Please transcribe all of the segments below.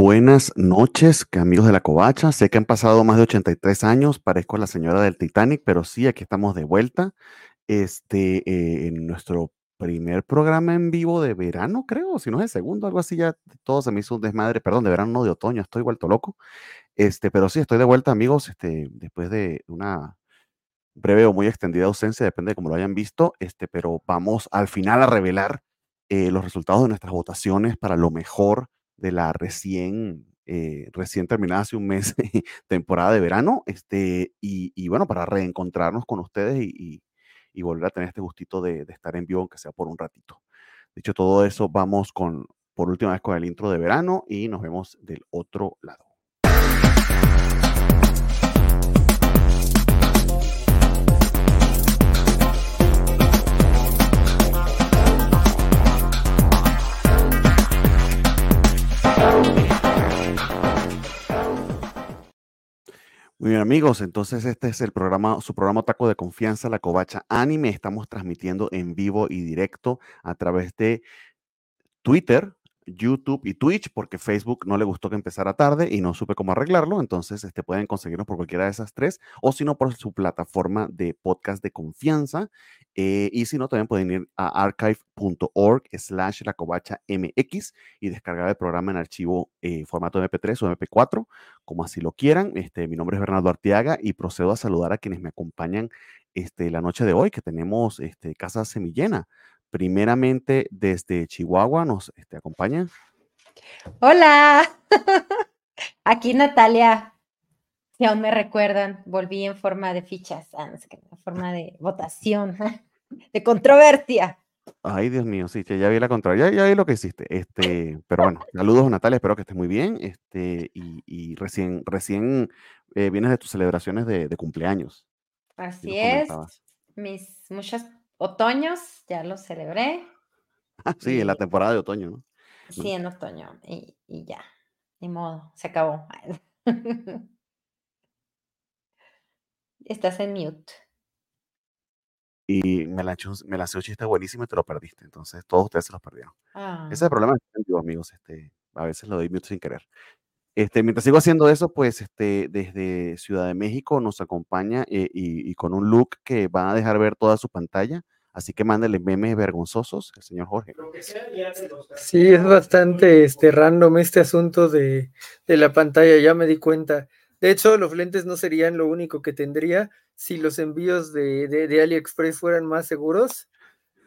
Buenas noches, amigos de la Covacha. Sé que han pasado más de 83 años, parezco la señora del Titanic, pero sí, aquí estamos de vuelta. Este, eh, en nuestro primer programa en vivo de verano, creo, si no es el segundo, algo así, ya todo se me hizo un desmadre, perdón, de verano, no de otoño, estoy vuelto loco. Este, pero sí, estoy de vuelta, amigos, este, después de una breve o muy extendida ausencia, depende de cómo lo hayan visto, este, pero vamos al final a revelar eh, los resultados de nuestras votaciones para lo mejor de la recién, eh, recién terminada hace un mes temporada de verano, este, y, bueno, para reencontrarnos con ustedes y, volver a tener este gustito de, de, estar en vivo, aunque sea por un ratito. Dicho todo eso, vamos con, por última vez con el intro de verano y nos vemos del otro lado. Muy bien, amigos. Entonces, este es el programa, su programa Taco de Confianza, La Covacha Anime. Estamos transmitiendo en vivo y directo a través de Twitter, YouTube y Twitch, porque Facebook no le gustó que empezara tarde y no supe cómo arreglarlo. Entonces, este, pueden conseguirnos por cualquiera de esas tres, o si no, por su plataforma de podcast de confianza. Eh, y si no, también pueden ir a archive.org slash la covacha mx y descargar el programa en archivo eh, formato MP3 o MP4, como así lo quieran. Este, mi nombre es Bernardo Arteaga y procedo a saludar a quienes me acompañan este, la noche de hoy, que tenemos este, Casa Semillena. Primeramente, desde Chihuahua nos este, acompaña. Hola, aquí Natalia. Si aún me recuerdan, volví en forma de fichas, ah, en forma de votación, de controversia. Ay, Dios mío, sí, ya vi la controversia, ya, vi lo que hiciste. Este, pero bueno, saludos Natalia, espero que estés muy bien. Este, y, recién, recién eh, vienes de tus celebraciones de, cumpleaños. Así es. Mis muchas otoños, ya lo celebré. sí, en la temporada de otoño, ¿no? Sí, en otoño. Y, ya, ni modo, se acabó. Estás en mute. Y me lancé, me un chiste buenísimo y te lo perdiste. Entonces, todos ustedes se los perdieron. Ese es el ah. problema amigos. Este, a veces lo doy mute sin querer. Este, mientras sigo haciendo eso, pues este, desde Ciudad de México nos acompaña eh, y, con un look que va a dejar ver toda su pantalla. Así que mándale memes vergonzosos el señor Jorge. Sí, es bastante este, random este asunto de, la pantalla, ya me di cuenta. De hecho, los lentes no serían lo único que tendría si los envíos de, de AliExpress fueran más seguros.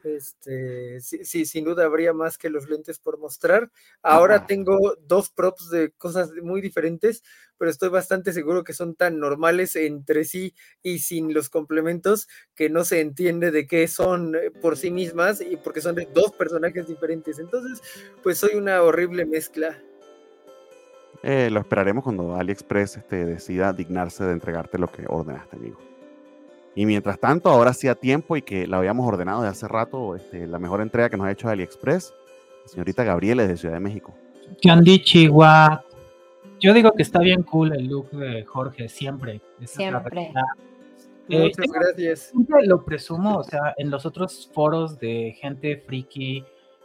Este, sí, sin duda habría más que los lentes por mostrar. Ahora tengo dos props de cosas muy diferentes, pero estoy bastante seguro que son tan normales entre sí y sin los complementos que no se entiende de qué son eh, por sí mismas y porque son de dos personajes diferentes. Entonces, pues soy una horrible mezcla. Eh, lo esperaremos cuando AliExpress este, decida dignarse de entregarte lo que ordenaste, amigo. Y mientras tanto, ahora sí a tiempo y que la habíamos ordenado de hace rato, este, la mejor entrega que nos ha hecho AliExpress, la señorita Gabriela de Ciudad de México. ¿Qué han Chihuahua? Yo digo que está bien cool el look de Jorge, siempre. siempre. Eh, Muchas gracias. Siempre lo presumo, o sea, en los otros foros de gente friki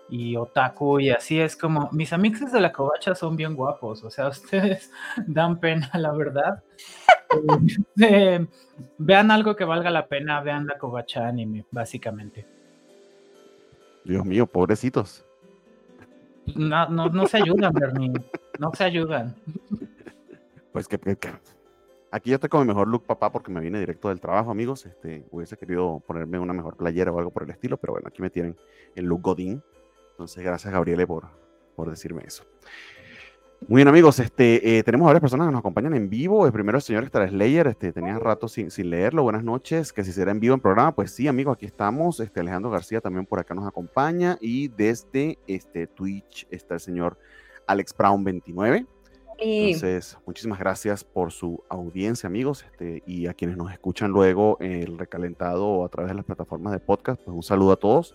y otaku y así es como, mis amigos de la covacha son bien guapos, o sea, ustedes dan pena, la verdad. Eh, vean algo que valga la pena, vean la covacha anime, básicamente. Dios mío, pobrecitos. No, no, no se ayudan, Bernie. No se ayudan. Pues que, aquí yo estoy con mi mejor look, papá, porque me viene directo del trabajo, amigos. Este, hubiese querido ponerme una mejor playera o algo por el estilo, pero bueno, aquí me tienen el look Godín. Entonces, gracias, Gabriele, por, por decirme eso. Muy bien, amigos, este, eh, tenemos varias personas que nos acompañan en vivo. El primero el señor Star Slayer, este, tenía rato sin, sin, leerlo. Buenas noches, que si será en vivo en programa, pues sí, amigos, aquí estamos. Este, Alejandro García también por acá nos acompaña. Y desde este, Twitch está el señor Alex Brown 29. Entonces, muchísimas gracias por su audiencia, amigos, este, y a quienes nos escuchan luego el recalentado a través de las plataformas de podcast, pues un saludo a todos.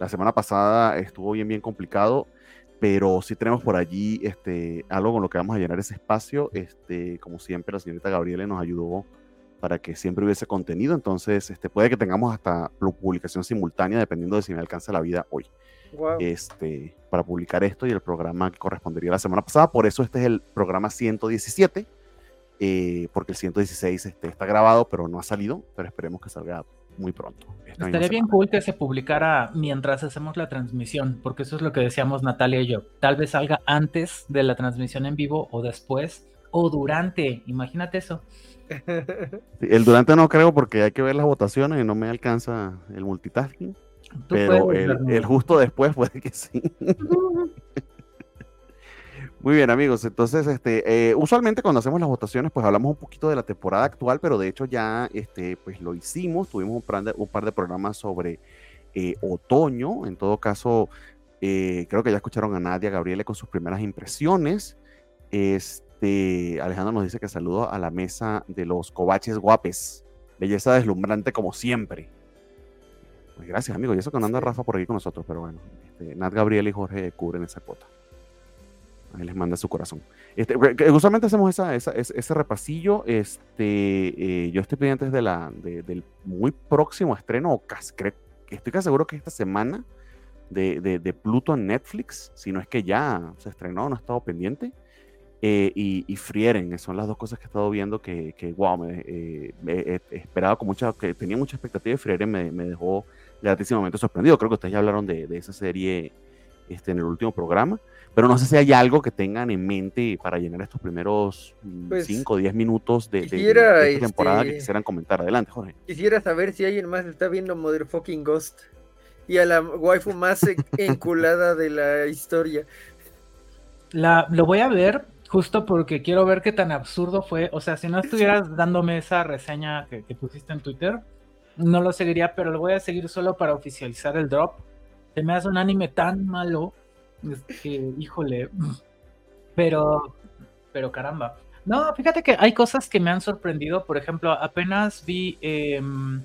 La semana pasada estuvo bien, bien complicado pero sí tenemos por allí este, algo con lo que vamos a llenar ese espacio. Este, como siempre, la señorita Gabriela nos ayudó para que siempre hubiese contenido, entonces este, puede que tengamos hasta publicación simultánea dependiendo de si me alcanza la vida hoy. este, para publicar esto y el programa que correspondería la semana pasada. Por eso este es el programa 117, eh, porque el 116 este, está grabado, pero no ha salido, pero esperemos que salga muy pronto. Estaría bien cool que se publicara mientras hacemos la transmisión, porque eso es lo que decíamos Natalia y yo. Tal vez salga antes de la transmisión en vivo o después o durante. Imagínate eso. el durante no creo porque hay que ver las votaciones y no me alcanza el multitasking. Pero el, justo después puede que sí. Muy bien, amigos. Entonces, este, eh, usualmente cuando hacemos las votaciones, pues hablamos un poquito de la temporada actual, pero de hecho ya, este, pues lo hicimos. Tuvimos un par de, un par de programas sobre eh, otoño. En todo caso, eh, creo que ya escucharon a Nadia Gabriele con sus primeras impresiones. Este, Alejandro nos dice que saludo a la mesa de los cobaches guapes. Belleza deslumbrante como siempre. Pues gracias, amigo. Y eso que anda Rafa por aquí con nosotros, pero bueno, este, Nat Gabriel y Jorge cubren esa cuota. Ahí les manda su corazón. Este, usualmente hacemos esa, ese repasillo. Este, eh, yo estoy pendiente de la, del muy próximo estreno, o casi, estoy casi seguro que esta semana, de, de, Pluto en Netflix, si no es que ya se estrenó, no he estado pendiente. Eh, y, Frieren, son las dos cosas que he estado viendo que, que wow, me, eh, he esperado con mucha, que tenía mucha expectativa y Frieren me, me dejó gratísimamente sorprendido. Creo que ustedes ya hablaron de, de esa serie este, en el último programa, pero no sé si hay algo que tengan en mente para llenar estos primeros 5 o 10 minutos de, esta temporada que este, quisieran comentar. Adelante, Jorge. Quisiera saber si alguien más está viendo Motherfucking Ghost y a la waifu más enculada de la historia. La, lo voy a ver justo porque quiero ver qué tan absurdo fue. O sea, si no estuvieras dándome esa reseña que, que pusiste en Twitter, no lo seguiría, pero lo voy a seguir solo para oficializar el drop. Se me hace un anime tan malo que, híjole, pero, pero caramba. No, fíjate que hay cosas que me han sorprendido. Por ejemplo, apenas vi em,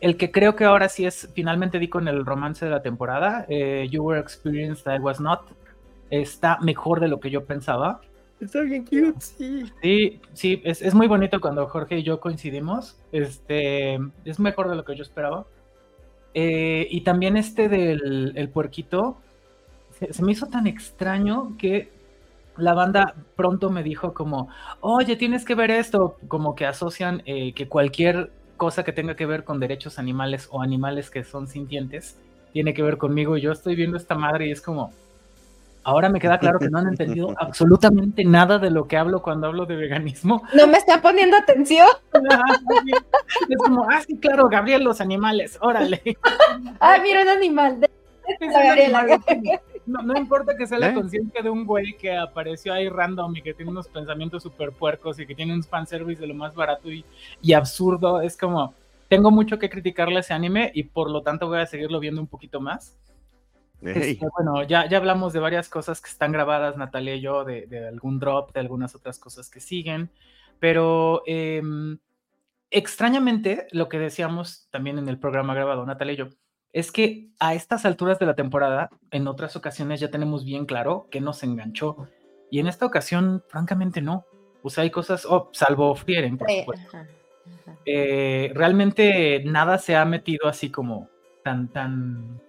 el que creo que ahora sí es, finalmente di con el romance de la temporada, eh, You Were Experienced, I Was Not. Está mejor de lo que yo pensaba. Está bien cute, sí. Sí, sí, es, es, muy bonito cuando Jorge y yo coincidimos. Este, es mejor de lo que yo esperaba. Eh, y también este del el puerquito, se, me hizo tan extraño que la banda pronto me dijo como, oye, tienes que ver esto, como que asocian eh, que cualquier cosa que tenga que ver con derechos animales o animales que son sintientes tiene que ver conmigo. Y yo estoy viendo esta madre y es como, Ahora me queda claro que no han entendido absolutamente nada de lo que hablo cuando hablo de veganismo. No me está poniendo atención. es como, ah, sí, claro, Gabriel, los animales, órale. ah, mira, un animal. No, no, importa que sea la ¿Eh? conciencia de un güey que apareció ahí random y que tiene unos pensamientos súper puercos y que tiene un fanservice de lo más barato y, y absurdo. Es como, tengo mucho que criticarle a ese anime y por lo tanto voy a seguirlo viendo un poquito más este, bueno, ya, ya hablamos de varias cosas que están grabadas, Natalia y yo, de, algún drop, de algunas otras cosas que siguen, pero em, extrañamente, lo que decíamos también en el programa grabado, Natalia y yo, es que a estas alturas de la temporada, en otras ocasiones ya tenemos bien claro que nos enganchó, y en esta ocasión, francamente, no. Pues hay cosas, oh, salvo Frieren, por supuesto. Eh, realmente nada se ha metido así como tan, tan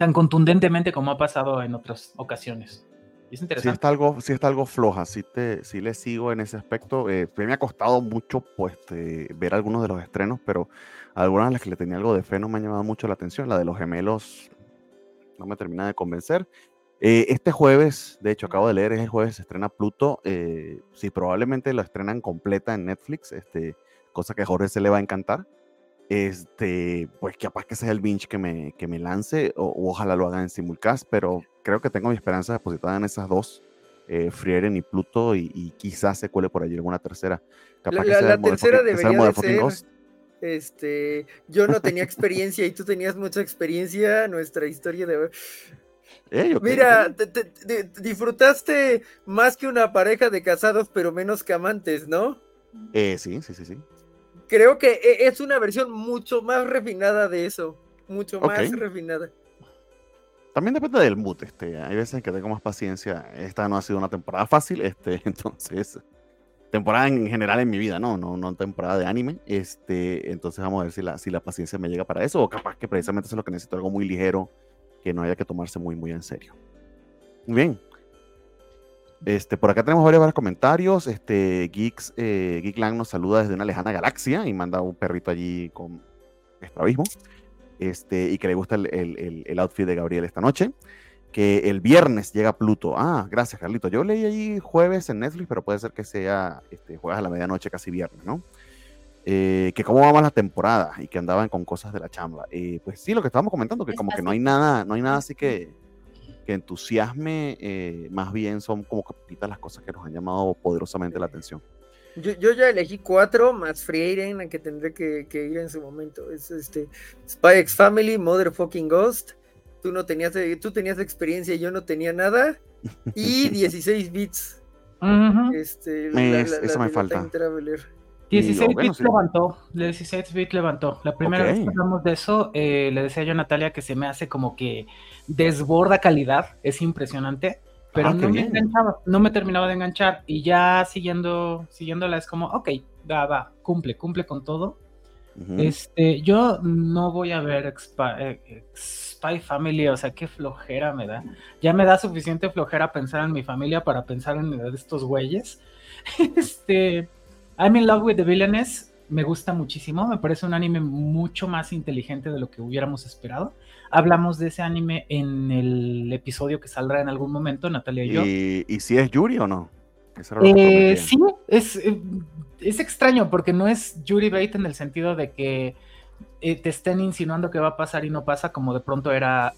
tan contundentemente como ha pasado en otras ocasiones. Es interesante. Sí está algo, sí está algo floja, sí, te, sí le sigo en ese aspecto. Eh, me ha costado mucho pues, ver algunos de los estrenos, pero algunas de las que le tenía algo de fe no me han llamado mucho la atención. La de los gemelos no me termina de convencer. Eh, este jueves, de hecho, acabo de leer, es el jueves se estrena Pluto. Eh, sí, probablemente lo estrenan completa en Netflix, este, cosa que a Jorge se le va a encantar este, pues capaz que sea el binge que me, que me lance, o, ojalá lo haga en simulcast, pero creo que tengo mi esperanza depositada en esas dos, eh, Frieren y Pluto, y, quizás se cuele por allí alguna tercera. Capaz la, que la tercera debería de ser, este, yo no tenía experiencia y tú tenías mucha experiencia, nuestra historia de... Mira, disfrutaste más que una pareja de casados, pero menos que amantes, ¿no? Eh, sí, sí, sí, sí creo que e, es una versión mucho más refinada de eso. Mucho más refinada. También depende del mood, este, hay veces que tengo más paciencia. Esta no ha sido una temporada fácil, este, entonces, temporada en general en mi vida, no, no, no temporada de anime. Este, entonces vamos a ver si la, si la paciencia me llega para eso, o capaz que precisamente eso es lo que necesito, algo muy ligero que no haya que tomarse muy, muy en serio. Muy bien. Este, por acá tenemos varios, varios comentarios. Este, Geeks, eh, Geekland nos saluda desde una lejana galaxia y manda un perrito allí con estrabismo. Este, y que le gusta el, el, el, outfit de Gabriel esta noche. Que el viernes llega Pluto. Ah, gracias, Carlito. Yo leí allí jueves en Netflix, pero puede ser que sea este, jueves a la medianoche, casi viernes, ¿no? Eh, que cómo va más la temporada y que andaban con cosas de la chamba. Eh, pues sí, lo que estábamos comentando, que como que no hay nada, no hay nada así que, que entusiasme, eh, más bien son como que las cosas que nos han llamado poderosamente la atención. Yo, yo ya elegí cuatro, más Free a que tendré que, que, ir en su momento. Es este Spy X Family, Motherfucking Ghost. Tú no tenías, tú tenías experiencia, yo no tenía nada. Y 16 bits. este, la, eso me falta. 16 bits levantó, 16 bits levantó. La primera vez que hablamos de eso, eh, le decía yo a Natalia que se me hace como que desborda calidad, es impresionante, pero ah, no me enganchaba, no me terminaba de enganchar y ya siguiendo, siguiéndola es como, ok, va, va, cumple, cumple con todo. Este, yo no voy a ver eh, Spy Family, o sea, qué flojera me da. Ya me da suficiente flojera pensar en mi familia para pensar en estos güeyes. Este, I'm in love with the villainess me gusta muchísimo, me parece un anime mucho más inteligente de lo que hubiéramos esperado. Hablamos de ese anime en el episodio que saldrá en algún momento, Natalia y yo. ¿Y, si es Yuri o no? Eh, sí, es, eh, es extraño porque no es Yuri Bait en el sentido de que eh, te estén insinuando que va a pasar y no pasa, como de pronto era,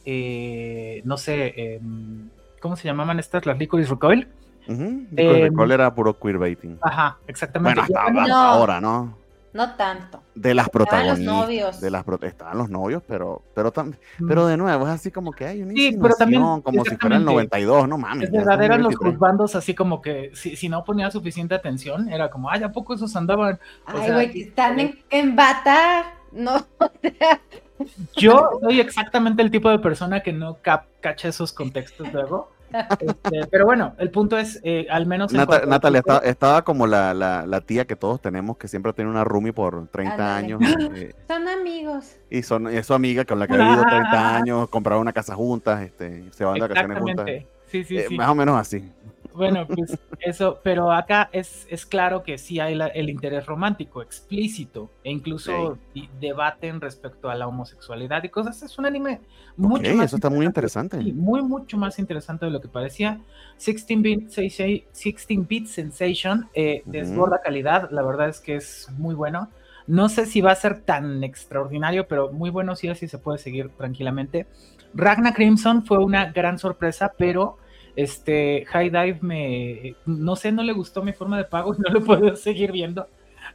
no sé, em, ¿cómo se llamaban estas? Las Licorice Recoil. Uh Recoil era puro queerbaiting. Ajá, exactamente. Bueno, hasta, ahora, ¿no? No tanto. De las protagonistas. Estaban los novios. De las estaban los novios, pero, pero, mm. pero de nuevo, es así como que hay una sí, pero también, como si fuera el 92, no mames. Es verdad, eran los bandos así como que si, si, no ponía suficiente atención, era como, ay, ¿a poco esos andaban? ay, güey, están en, en bata, no. Yo soy exactamente el tipo de persona que no cap cacha esos contextos luego. Este, pero bueno, el punto es, eh, al menos... Natalia, estaba, como la, la, tía que todos tenemos, que siempre tiene una roomie por 30 años. Eh, son amigos. Y son, es su amiga con la que ha vivido 30 años, compraron una casa juntas, este, se van de vacaciones juntas. Sí, sí, eh, sí. Más o menos así. Bueno, pues eso, pero acá es, es claro que sí hay el interés romántico explícito e incluso debaten respecto a la homosexualidad y cosas. Es un anime mucho más. Eso está muy interesante. muy, mucho más interesante de lo que parecía. 16-bit bit Sensation eh, desborda calidad. La verdad es que es muy bueno. No sé si va a ser tan extraordinario, pero muy bueno sí, así se puede seguir tranquilamente. Ragna Crimson fue una gran sorpresa, pero este, High Dive me, no sé, no le gustó mi forma de pago y no lo puedo seguir viendo,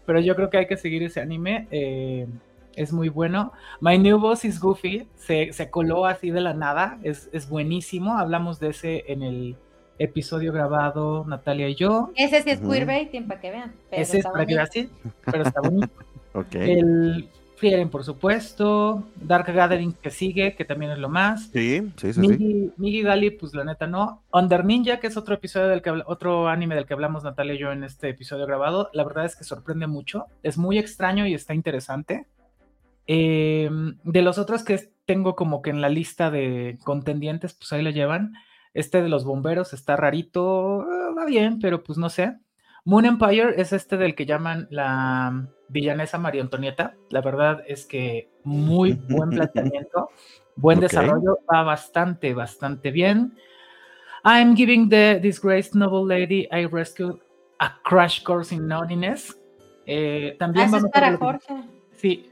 pero yo creo que hay que seguir ese anime. Eh, es muy bueno. My New Boss is Goofy, se, se coló así de la nada, es, es, buenísimo. Hablamos de ese en el episodio grabado Natalia y yo. Ese sí es queerbaiting, para que vean. ese es para que vean, sí, pero está bonito. okay. El Frieren, por supuesto. Dark Gathering que sigue, que también es lo más. Sí, sí, sí. Migi, Migi Gali, pues la neta no. Under Ninja, que es otro episodio del que otro anime del que hablamos Natalia y yo en este episodio grabado. La verdad es que sorprende mucho. Es muy extraño y está interesante. Em, de los otros que tengo como que en la lista de contendientes, pues ahí lo llevan. Este de los bomberos está rarito, eh, va bien, pero pues no sé. Moon Empire es este del que llaman la villanesa María Antonieta. La verdad es que muy buen planteamiento, buen desarrollo, va bastante, bastante bien. I'm giving the disgraced noble lady I rescued a crash course in naughtiness. Eh, también ah, para Jorge. Sí,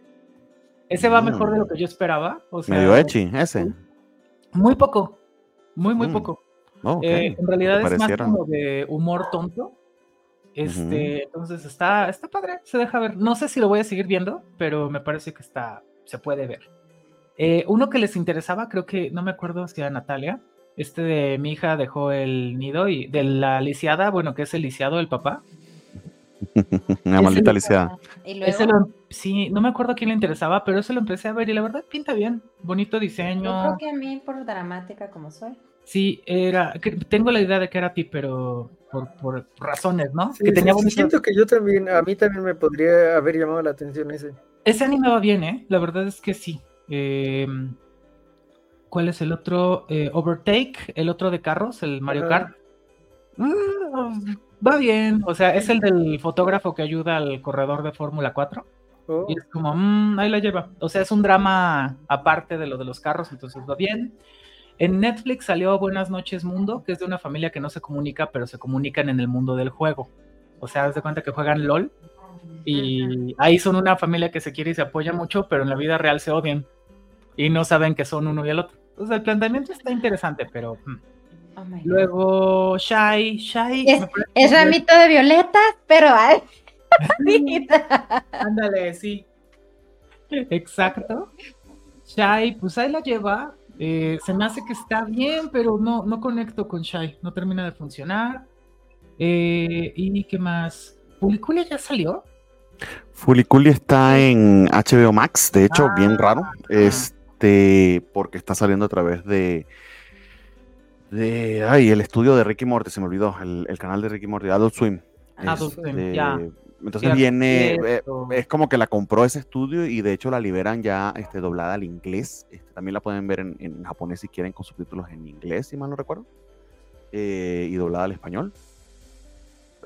ese va mejor de lo que yo esperaba. O sea, Medio echi, ese. Muy poco, muy, muy mm. poco. Eh, en realidad es más como de humor tonto. Este, entonces está, está padre, se deja ver. No sé si lo voy a seguir viendo, pero me parece que está, se puede ver. Eh, uno que les interesaba, creo que, no me acuerdo si era Natalia, este de mi hija dejó el nido y de la lisiada, bueno, que es el lisiado del papá. Una maldita lisiada. sí, no me acuerdo a quién le interesaba, pero eso lo empecé a ver y la verdad pinta bien, bonito diseño. Yo creo que a mí por dramática como soy. Sí, era, tengo la idea de que era a ti, pero por, razones, ¿no? que tenía siento que yo también, a mí también me podría haber llamado la atención ese. Ese anime va bien, ¿eh? La verdad es que sí. Em, ¿Cuál es el otro? Eh, Overtake, el otro de carros, el Mario Kart. Mm, va bien, o sea, es el del fotógrafo que ayuda al corredor de Fórmula 4. Y es como, mm, ahí la lleva. O sea, es un drama aparte de lo de los carros, entonces va bien. En Netflix salió Buenas noches Mundo, que es de una familia que no se comunica, pero se comunican en el mundo del juego. O sea, haz de cuenta que juegan LOL y ahí son una familia que se quiere y se apoya mucho, pero en la vida real se odian y no saben que son uno y el otro. Entonces el planteamiento está interesante, pero... Mm. Oh Luego, Shy, Shy... Es, ramito de violetas, pero... Ándale, sí. Exacto. Shy, pues ahí la lleva. Eh, se me hace que está bien, pero no, no conecto con Shy. No termina de funcionar. Eh, ¿Y qué más? ¿Fuliculi ya salió? Fuliculi está en HBO Max, de hecho, bien ah. raro. Este, porque está saliendo a través de. de ay, el estudio de Ricky Morty, se me olvidó. El, canal de Ricky Morty, Adult Swim. Adult Swim, este, ya. Entonces viene, eh, es como que la compró ese estudio y de hecho la liberan ya este, doblada al inglés. También la pueden ver en, japonés si quieren con subtítulos en inglés, si mal no recuerdo. Eh, y doblada al español.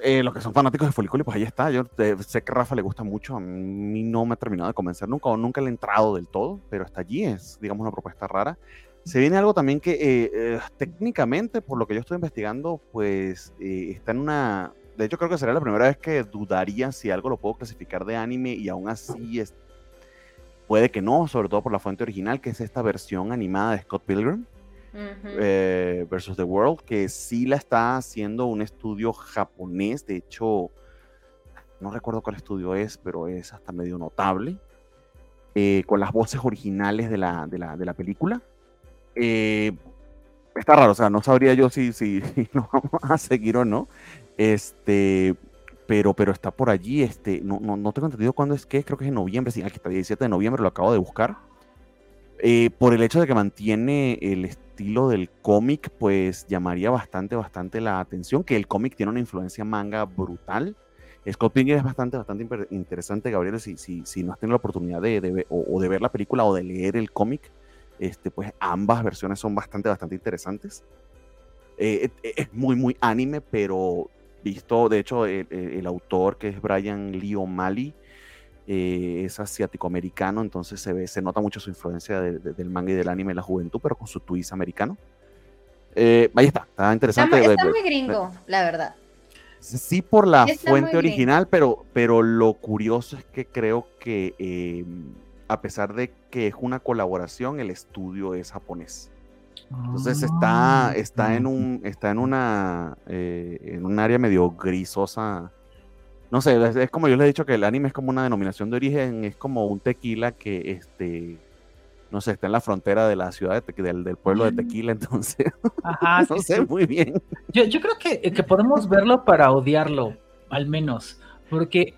Eh, los que son fanáticos de Foliculi, pues ahí está. Yo sé que a Rafa le gusta mucho. A mí no me ha terminado de convencer nunca o nunca le he entrado del todo, pero hasta allí es, digamos, una propuesta rara. Se viene algo también que técnicamente, por lo que yo estoy investigando, pues está en una de hecho, creo que sería la primera vez que dudaría si algo lo puedo clasificar de anime y aún así es, puede que no, sobre todo por la fuente original, que es esta versión animada de Scott Pilgrim eh, versus The World, que sí la está haciendo un estudio japonés. De hecho, no recuerdo cuál estudio es, pero es hasta medio notable. Eh, con las voces originales de la, de la, película. Eh, está raro, o sea, no sabría yo si, si, si nos vamos a seguir o no. Este, pero, pero está por allí. Este, no, no, no tengo entendido cuándo es que, creo que es en noviembre, sí, aquí está 17 de noviembre, lo acabo de buscar. Eh, por el hecho de que mantiene el estilo del cómic, pues llamaría bastante, bastante la atención, que el cómic tiene una influencia manga brutal. Scott Pilgrim es bastante, bastante interesante, Gabriel, si, si, si no has tenido la oportunidad de, de o, de ver la película o de leer el cómic, este, pues ambas versiones son bastante, bastante interesantes. Eh, es muy, muy anime, pero visto, de hecho, el, autor que es Brian Lee O'Malley eh, es asiático-americano, entonces se ve, se nota mucho su influencia del manga y del anime en la juventud, pero con su twist americano. Eh, ahí está, está interesante. Está, muy gringo, la verdad. Sí, por la fuente original, pero, pero lo curioso es que creo que a pesar de que es una colaboración, el estudio es japonés. Entonces está, ah, está en un, está en una, eh, en un área medio grisosa. No sé, es, como yo les he dicho que el anime es como una denominación de origen, es como un tequila que este no sé, está en la frontera de la ciudad del, del, pueblo de Tequila, entonces. Ajá, no sé, muy bien. Yo, yo creo que, que, podemos verlo para odiarlo, al menos. Porque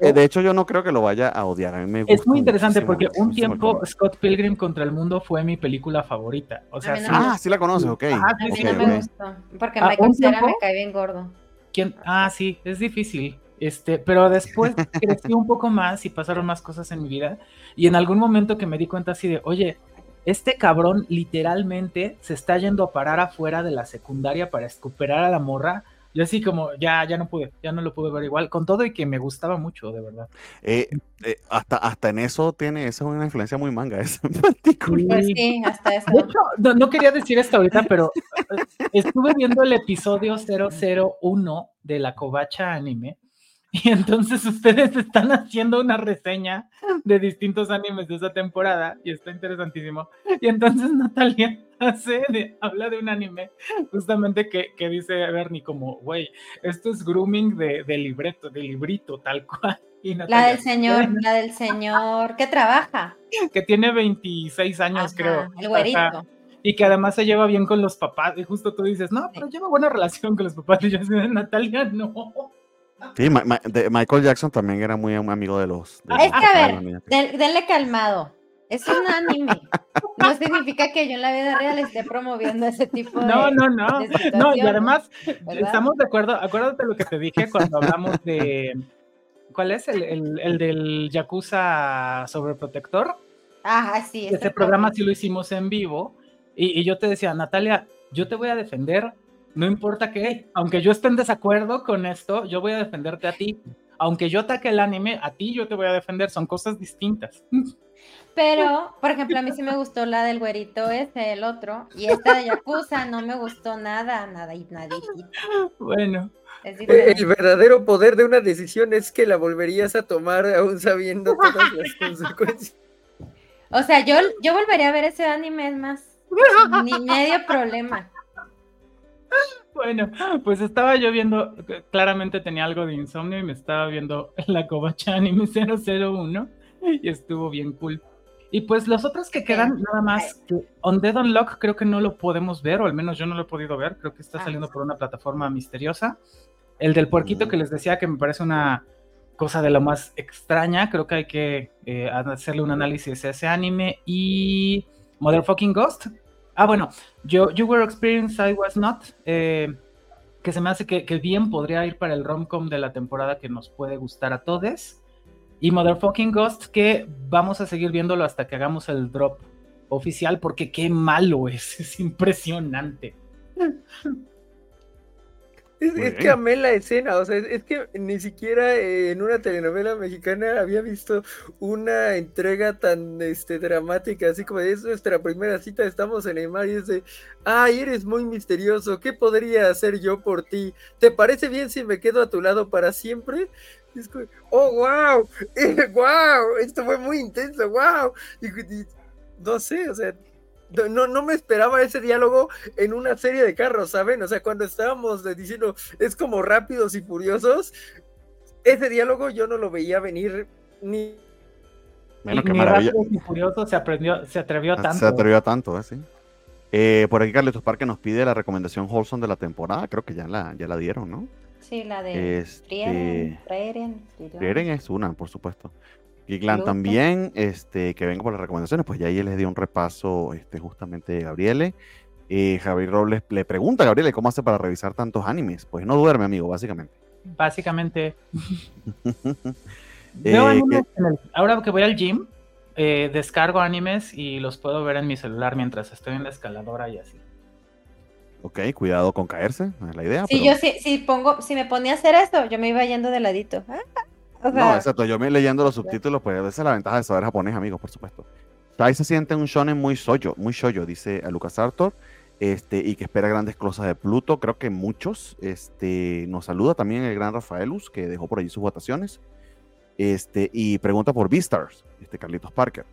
eh, de hecho, yo no creo que lo vaya a odiar. A mí me es muy interesante porque un tiempo Scott Pilgrim contra el mundo fue mi película favorita. O sea, ah, sí la conoces, ok. Ah, sí, no me gustó. Porque Michael Cera me cae bien gordo. ¿Quién? Ah, sí, es difícil. Este, pero después crecí un poco más y pasaron más cosas en mi vida. Y en algún momento que me di cuenta así de, oye, este cabrón literalmente se está yendo a parar afuera de la secundaria para escuperar a la morra yo así como, ya, ya no pude, ya no lo pude ver igual, con todo y que me gustaba mucho, de verdad. Eh, eh, hasta, hasta en eso tiene, eso es una influencia muy manga, es particular. Pues sí, hasta eso. De hecho, no, quería decir esto ahorita, pero eh, estuve viendo el episodio 001 de la Covacha Anime, y entonces ustedes están haciendo una reseña de distintos animes de esa temporada y está interesantísimo. Y entonces Natalia hace de, habla de un anime justamente que, que dice Bernie como, güey, esto es grooming de, de, libreto, de librito, tal cual. la del señor, la del señor que trabaja. Que tiene 26 años, creo. El güerito. y que además se lleva bien con los papás. Y justo tú dices, no, pero lleva buena relación con los papás. Y yo así, Natalia, no. Sí, Michael Jackson también era muy amigo de los. es que a ver, denle calmado. Es un anime. No significa que yo en la vida real esté promoviendo ese tipo de. No, no, no. No, y además, estamos de acuerdo. Acuérdate lo que te dije cuando hablamos de. ¿Cuál es? El, el, el del Yakuza sobreprotector. Ajá, sí. Ese programa sí lo hicimos en vivo Y, yo te decía, Natalia, yo te voy a defender, no importa qué, aunque yo esté en desacuerdo con esto, yo voy a defenderte a ti. Aunque yo ataque el anime, a ti yo te voy a defender, son cosas distintas. Pero, por ejemplo, a mí sí me gustó la del güerito ese, el otro, y esta de Yakuza no me gustó nada, nada y nadie. Bueno. El verdadero poder de una decisión es que la volverías a tomar aún sabiendo todas las consecuencias. O sea, yo, yo volvería a ver ese anime, es más, ni medio problema. Bueno, pues estaba yo viendo, claramente tenía algo de insomnio y me estaba viendo la Kobacha Anime 001 y estuvo bien cool. Y pues los otros que quedan, nada más, que On Dead Unlock creo que no lo podemos ver, o al menos yo no lo he podido ver, creo que está ah, saliendo por una plataforma misteriosa. El del puerquito que les decía que me parece una cosa de lo más extraña, creo que hay que eh, hacerle un análisis a ese anime. Y Motherfucking Ghost. Ah, bueno, yo, You Were Experienced, I Was Not. Eh, que se me hace que, que, bien podría ir para el romcom de la temporada que nos puede gustar a todos. Y Motherfucking Ghost, que vamos a seguir viéndolo hasta que hagamos el drop oficial, porque qué malo es, es impresionante. Es, que amé la escena, o sea, es, que ni siquiera en una telenovela mexicana había visto una entrega tan este, dramática, así como es nuestra primera cita, estamos en el mar y es de, ay, eres muy misterioso, ¿qué podría hacer yo por ti? ¿Te parece bien si me quedo a tu lado para siempre? oh, wow, wow, esto fue muy intenso, wow. no sé, o sea, no, no me esperaba ese diálogo en una serie de carros, ¿saben? O sea, cuando estábamos diciendo es como rápidos y furiosos, ese diálogo yo no lo veía venir ni. Bueno, qué maravilla. y furioso se, aprendió, se atrevió ah, tanto. Se atrevió tanto, ¿eh? Sí. Eh, por aquí Carlitos Parque nos pide la recomendación Wholesome de la temporada. Creo que ya la, ya la dieron, ¿no? Sí, la de este... Frieren. es una, por supuesto. Giglan también, este, que vengo por las recomendaciones, pues ya ahí les di un repaso este, justamente Gabriele. Eh, Javier Robles le pregunta a Gabriele cómo hace para revisar tantos animes. Pues no duerme, amigo, básicamente. Básicamente. Eh, ahora que voy al gym, eh, descargo animes y los puedo ver en mi celular mientras estoy en la escaladora y así. Ok, cuidado con caerse, no es la idea. Sí, yo sí, si, pongo, si me ponía a hacer esto, yo me iba yendo de ladito. Ah, no, exacto. Yo me leyendo los subtítulos, pues esa es la ventaja de saber japonés, amigos, por supuesto. Shai se siente un shonen muy soyo, muy shoyo, dice a Lucas Arthur, este, y que espera grandes cosas de Pluto. Creo que muchos. Este, nos saluda también el gran Rafaelus, que dejó por allí sus votaciones. Este, y pregunta por Beastars, este, Carlitos Parker.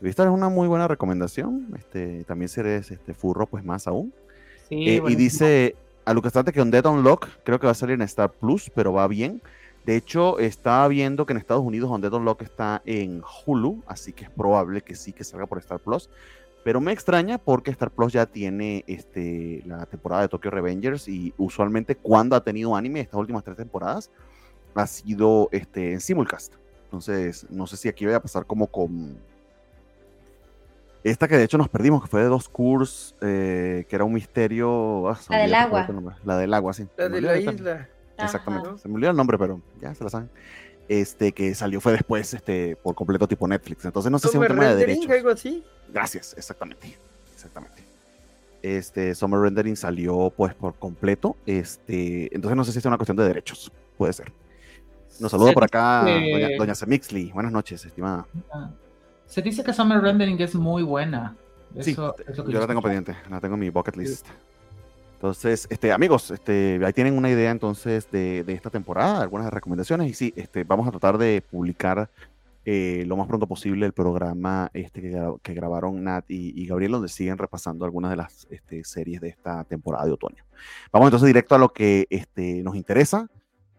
Beastars es una muy buena recomendación. Este, también si eres este, furro, pues más aún. Eh, y dice a Lucas Arthur que un Dead Unlock creo que va a salir en Star Plus, pero va bien. De hecho, estaba viendo que en Estados Unidos donde Don Lock está en Hulu, así que es probable que sí que salga por Star Plus. Pero me extraña porque Star Plus ya tiene este, la temporada de Tokyo Revengers y usualmente cuando ha tenido anime estas últimas tres temporadas ha sido este, en simulcast. Entonces, no sé si aquí vaya a pasar como con esta que de hecho nos perdimos, que fue de dos cursos, eh, que era un misterio. Ah, la del agua. La del agua, sí. La de la isla. Exactamente. Se me olvidó el nombre, pero ya se la saben. Este, que salió fue después este, por completo tipo Netflix. Entonces no sé si es un tema de derechos. algo así? Gracias, exactamente. Exactamente. Este, Summer Rendering salió pues por completo. Este, entonces no sé si es una cuestión de derechos. Puede ser. Nos saluda por acá doña, Semixley. Buenas noches, estimada. Ah, se dice que Summer Rendering es muy buena. sí, yo la tengo pendiente, la tengo en mi bucket list. Entonces, este, amigos, este, ahí tienen una idea entonces de, esta temporada, algunas recomendaciones. Y sí, este, vamos a tratar de publicar eh, lo más pronto posible el programa este, que, grabaron Nat y, Gabriel, donde siguen repasando algunas de las este, series de esta temporada de otoño. Vamos entonces directo a lo que este, nos interesa.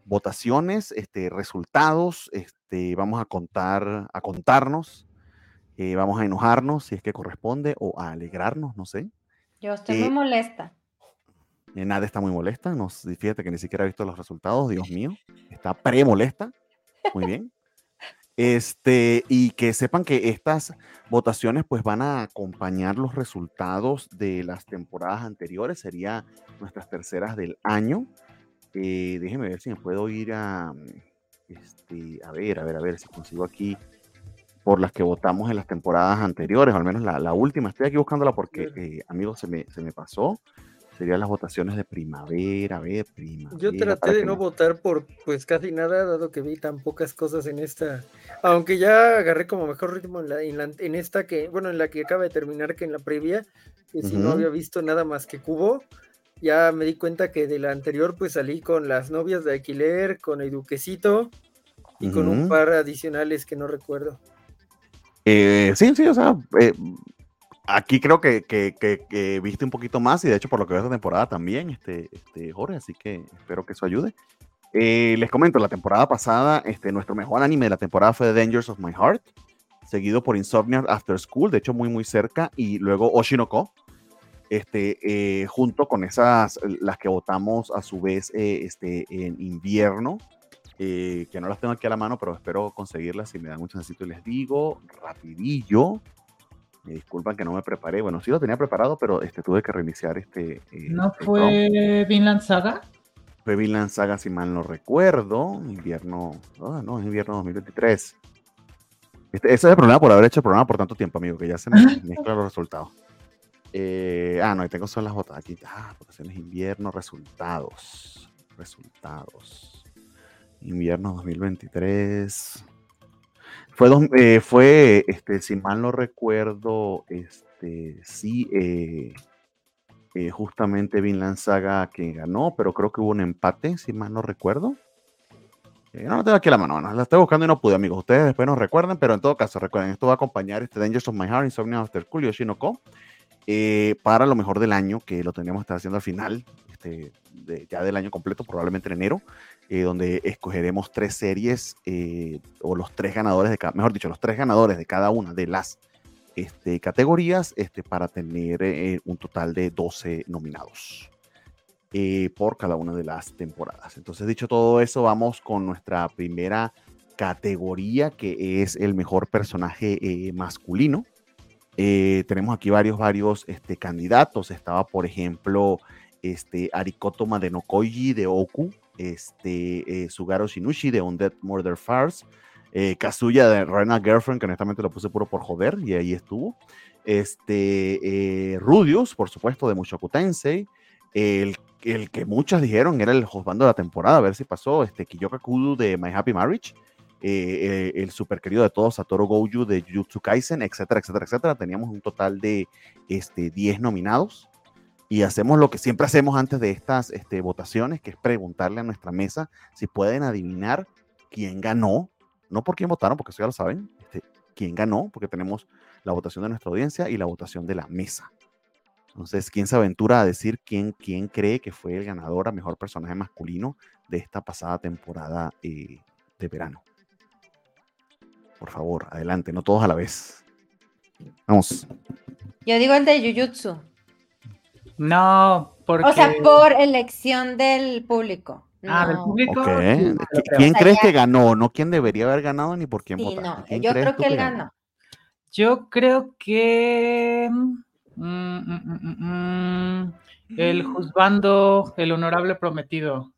Votaciones, este, resultados, este, vamos a contar, a contarnos, eh, vamos a enojarnos si es que corresponde o a alegrarnos, no sé. Yo estoy muy molesta. Eh, Nada está muy molesta. Nos, fíjate que ni siquiera ha visto los resultados. Dios mío. Está pre-molesta. Muy bien. Este, y que sepan que estas votaciones pues van a acompañar los resultados de las temporadas anteriores. Sería nuestras terceras del año. Eh, déjenme ver si me puedo ir a, este, a ver, a ver, a ver si consigo aquí por las que votamos en las temporadas anteriores, o al menos la, la última. Estoy aquí buscándola porque, eh, amigos, se me, se me pasó. Serían las votaciones de primavera, a ver, primavera. Yo traté de no votar por pues casi nada, dado que vi tan pocas cosas en esta. Aunque ya agarré como mejor ritmo en, la, en, esta que, bueno, en la que acaba de terminar que en la previa, que si no había visto nada más que Cubo, ya me di cuenta que de la anterior pues salí con las novias de alquiler, con el duquecito y con un par adicionales que no recuerdo. Eh, sí, sí, o sea, eh, aquí creo que, que, viste un poquito más y de hecho por lo que veo esta temporada también, este, este, Jorge, así que espero que eso ayude. Eh, les comento, la temporada pasada, este, nuestro mejor anime de la temporada fue The Dangers of My Heart, seguido por Insomnia After School, de hecho muy muy cerca, y luego Oshinoko, este, eh, junto con esas, las que votamos a su vez eh, este, en invierno, que no las tengo aquí a la mano, pero espero conseguirlas si me dan un chancito y les digo rapidillo. Me disculpan que no me preparé. Bueno, sí lo tenía preparado, pero este, tuve que reiniciar este. Eh, ¿No fue Vinland Saga? Fue Vinland Saga, si mal no recuerdo. Invierno. Oh, no, es invierno 2023. Este, ese es el problema por haber hecho el programa por tanto tiempo, amigo, que ya se me mezclan los resultados. Eh, ah, no, ahí tengo son las botas aquí. Ah, votaciones invierno, resultados. Resultados. Invierno 2023. Fue, eh, fue este, si mal no recuerdo, este, sí, eh, eh, justamente Vinland Saga que ganó, pero creo que hubo un empate, si mal no recuerdo. no lo tengo aquí la mano, no, la estoy buscando y no pude, amigos. Ustedes después nos recuerden, pero en todo caso, recuerden, esto va a acompañar este Dangers of My Heart, Insomnia After Cool, Yoshinoko, para lo mejor del año, que lo tenemos que estar haciendo al final, este, ya del año completo, probablemente en enero. Eh, donde escogeremos tres series eh, o los tres ganadores de cada, mejor dicho, los tres ganadores de cada una de las este, categorías este, para tener eh, un total de 12 nominados por cada una de las temporadas. Entonces, dicho todo eso, vamos con nuestra primera categoría que es el mejor personaje masculino. tenemos aquí varios, varios candidatos. Estaba, por ejemplo, este, Arikoto Madenokoji de Oku, este, eh, Sugaro Shinushi de Undead Murder Farce, eh, Kazuya de Rena Girlfriend, que honestamente lo puse puro por joder, y ahí estuvo. Este, eh, Rudius, por supuesto, de Mushoku Tensei. El, que muchas dijeron era el juzgando de la temporada, a ver si pasó. Este, Kiyoka Kudu de My Happy Marriage. el super querido de todos, Satoru Goju de Jujutsu Kaisen, etcétera, etcétera, etcétera. Teníamos un total de este, 10 nominados y hacemos lo que siempre hacemos antes de estas este, votaciones, que es preguntarle a nuestra mesa si pueden adivinar quién ganó, no por quién votaron, porque eso ya lo saben, este, quién ganó, porque tenemos la votación de nuestra audiencia y la votación de la mesa. Entonces, ¿quién se aventura a decir quién, quién cree que fue el ganador a mejor personaje masculino de esta pasada temporada eh, de verano? Por favor, adelante, no todos a la vez. Vamos. Yo digo el de Jujutsu. No, porque... O sea, por elección del público. Ah, del público. ¿Quién crees que ganó? No quién debería haber ganado ni por quién sí, No, yo creo que él ganó. Yo creo que mm, mm, mm, el juzgando, el honorable prometido.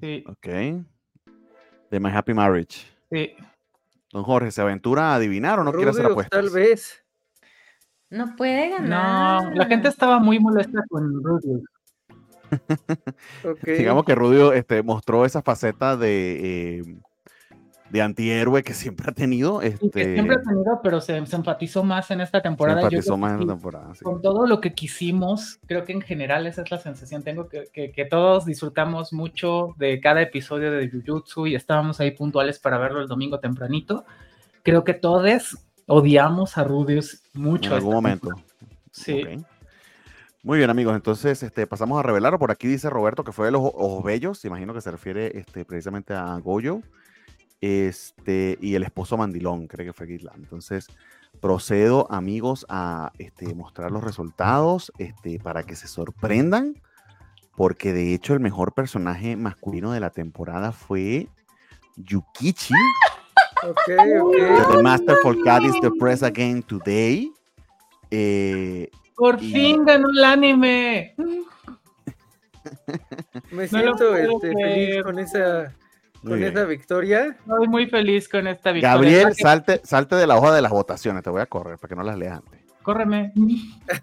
Sí. Ok. De My Happy Marriage. Sí. Don Jorge, ¿se aventura a adivinar o no quiere hacer apuestas? Tal vez. No puede ganar. No, la gente estaba muy molesta con Rudio. Digamos que Rudio este, mostró esa faceta de, eh, de antihéroe que siempre ha tenido. Este... siempre ha tenido, pero se, enfatizó más en esta temporada. Se enfatizó más en esta temporada. Con todo lo que quisimos, creo que en general esa es la sensación. Tengo que, que, que, todos disfrutamos mucho de cada episodio de Jujutsu y estábamos ahí puntuales para verlo el domingo tempranito. Creo que todos odiamos a Rudius mucho. En algún momento. Sí. Muy bien, amigos. Entonces, este, pasamos a revelar. Por aquí dice Roberto que fue de los ojos bellos. Imagino que se refiere este, precisamente a Goyo. Este, y el esposo mandilón, creo que fue Gisla. Entonces, procedo, amigos, a este, mostrar los resultados este, para que se sorprendan. Porque de hecho, el mejor personaje masculino de la temporada fue Yukichi. Ok, ok. The Masterful Cat is the press again today. Eh, Por fin ganó el anime. Me siento este, feliz con esa, Muy con bien. esa victoria. Estoy muy feliz con esta victoria. Gabriel, salte, salte de la hoja de las votaciones. Te voy a correr para que no las leas antes. Córreme.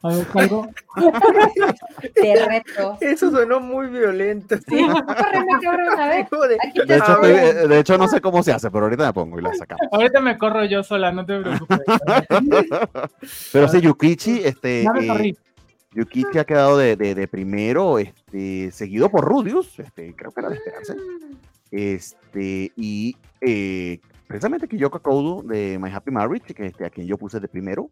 A ver, salgo. Te reto. Eso sonó muy violento. Sí, córreme, cabrón, a ver. De- Aquí De te hecho, estoy- de hecho, no sé cómo se hace, pero ahorita me pongo y la sacamos. Ahorita me corro yo sola, no te preocupes. Pero sí, Yukichi, este, eh. Yukichi ha quedado de, de- de primero, este, seguido por Rudius, este, creo que era de esperarse. Este, y eh, precisamente Kiyoko Kodo de My Happy Marriage, que este, a quien yo puse de primero.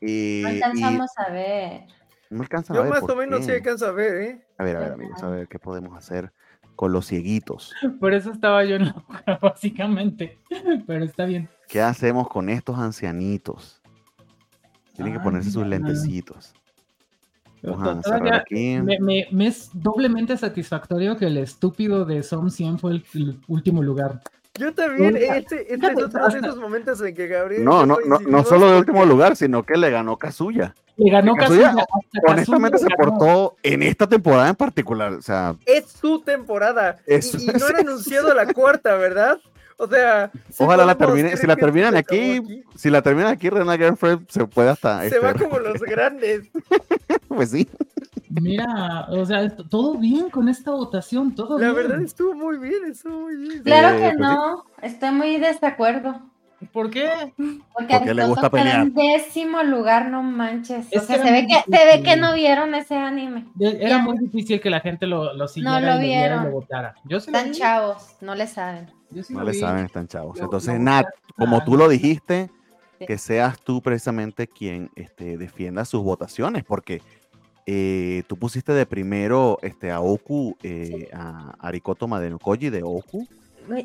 Eh, No y alcanzamos a ver. no alcanzan a Yo ver más o menos sí qué. alcanzo a ver, ¿eh? A ver, a ver, amigos, a ver qué podemos hacer con los cieguitos. Por eso estaba yo en la hoja, básicamente. Pero está bien. ¿Qué hacemos con estos ancianitos? Tienen que ponerse sus lentecitos. Vamos a cerrar aquí. Me, me- me es doblemente satisfactorio que el estúpido de Som 100 fue el, el último lugar. Yo también, este, este es otro de esos momentos en que Gabriel. No, no, no, no solo de último lugar, sino que le ganó Kazuya. Le ganó Kazuya, Kazuya. Honestamente se Kazuya ganó. portó en esta temporada en particular. O sea, Es su temporada. Es- Y, y no han anunciado la cuarta, ¿verdad? O sea, Ojalá la termine- si la terminan se aquí, acabó si la terminan aquí, Renal Girlfriend se puede hasta. Se este, va como los grandes. Pues sí. Mira, o sea, todo bien con esta votación, todo La bien. verdad estuvo muy bien, estuvo muy bien. Claro Eh, que pues sí. no. Estoy muy de desacuerdo. ¿Por qué? Porque, Porque le gusta pelear. en décimo lugar, no manches. Es o sea, se ve que, se ve que no vieron ese anime. Era Ya. muy difícil que la gente lo, lo siguiera lo y vieron. lo votara. Yo sí lo Están vi, chavos, no le saben. yo sí No lo le vi. saben, están chavos. Lo- Entonces, lo Nat, como tú lo dijiste, Sí. que seas tú precisamente quien este, defienda sus votaciones, porque eh, tú pusiste de primero este, a Oku, eh, a Arikoto Madenokoji de Oku,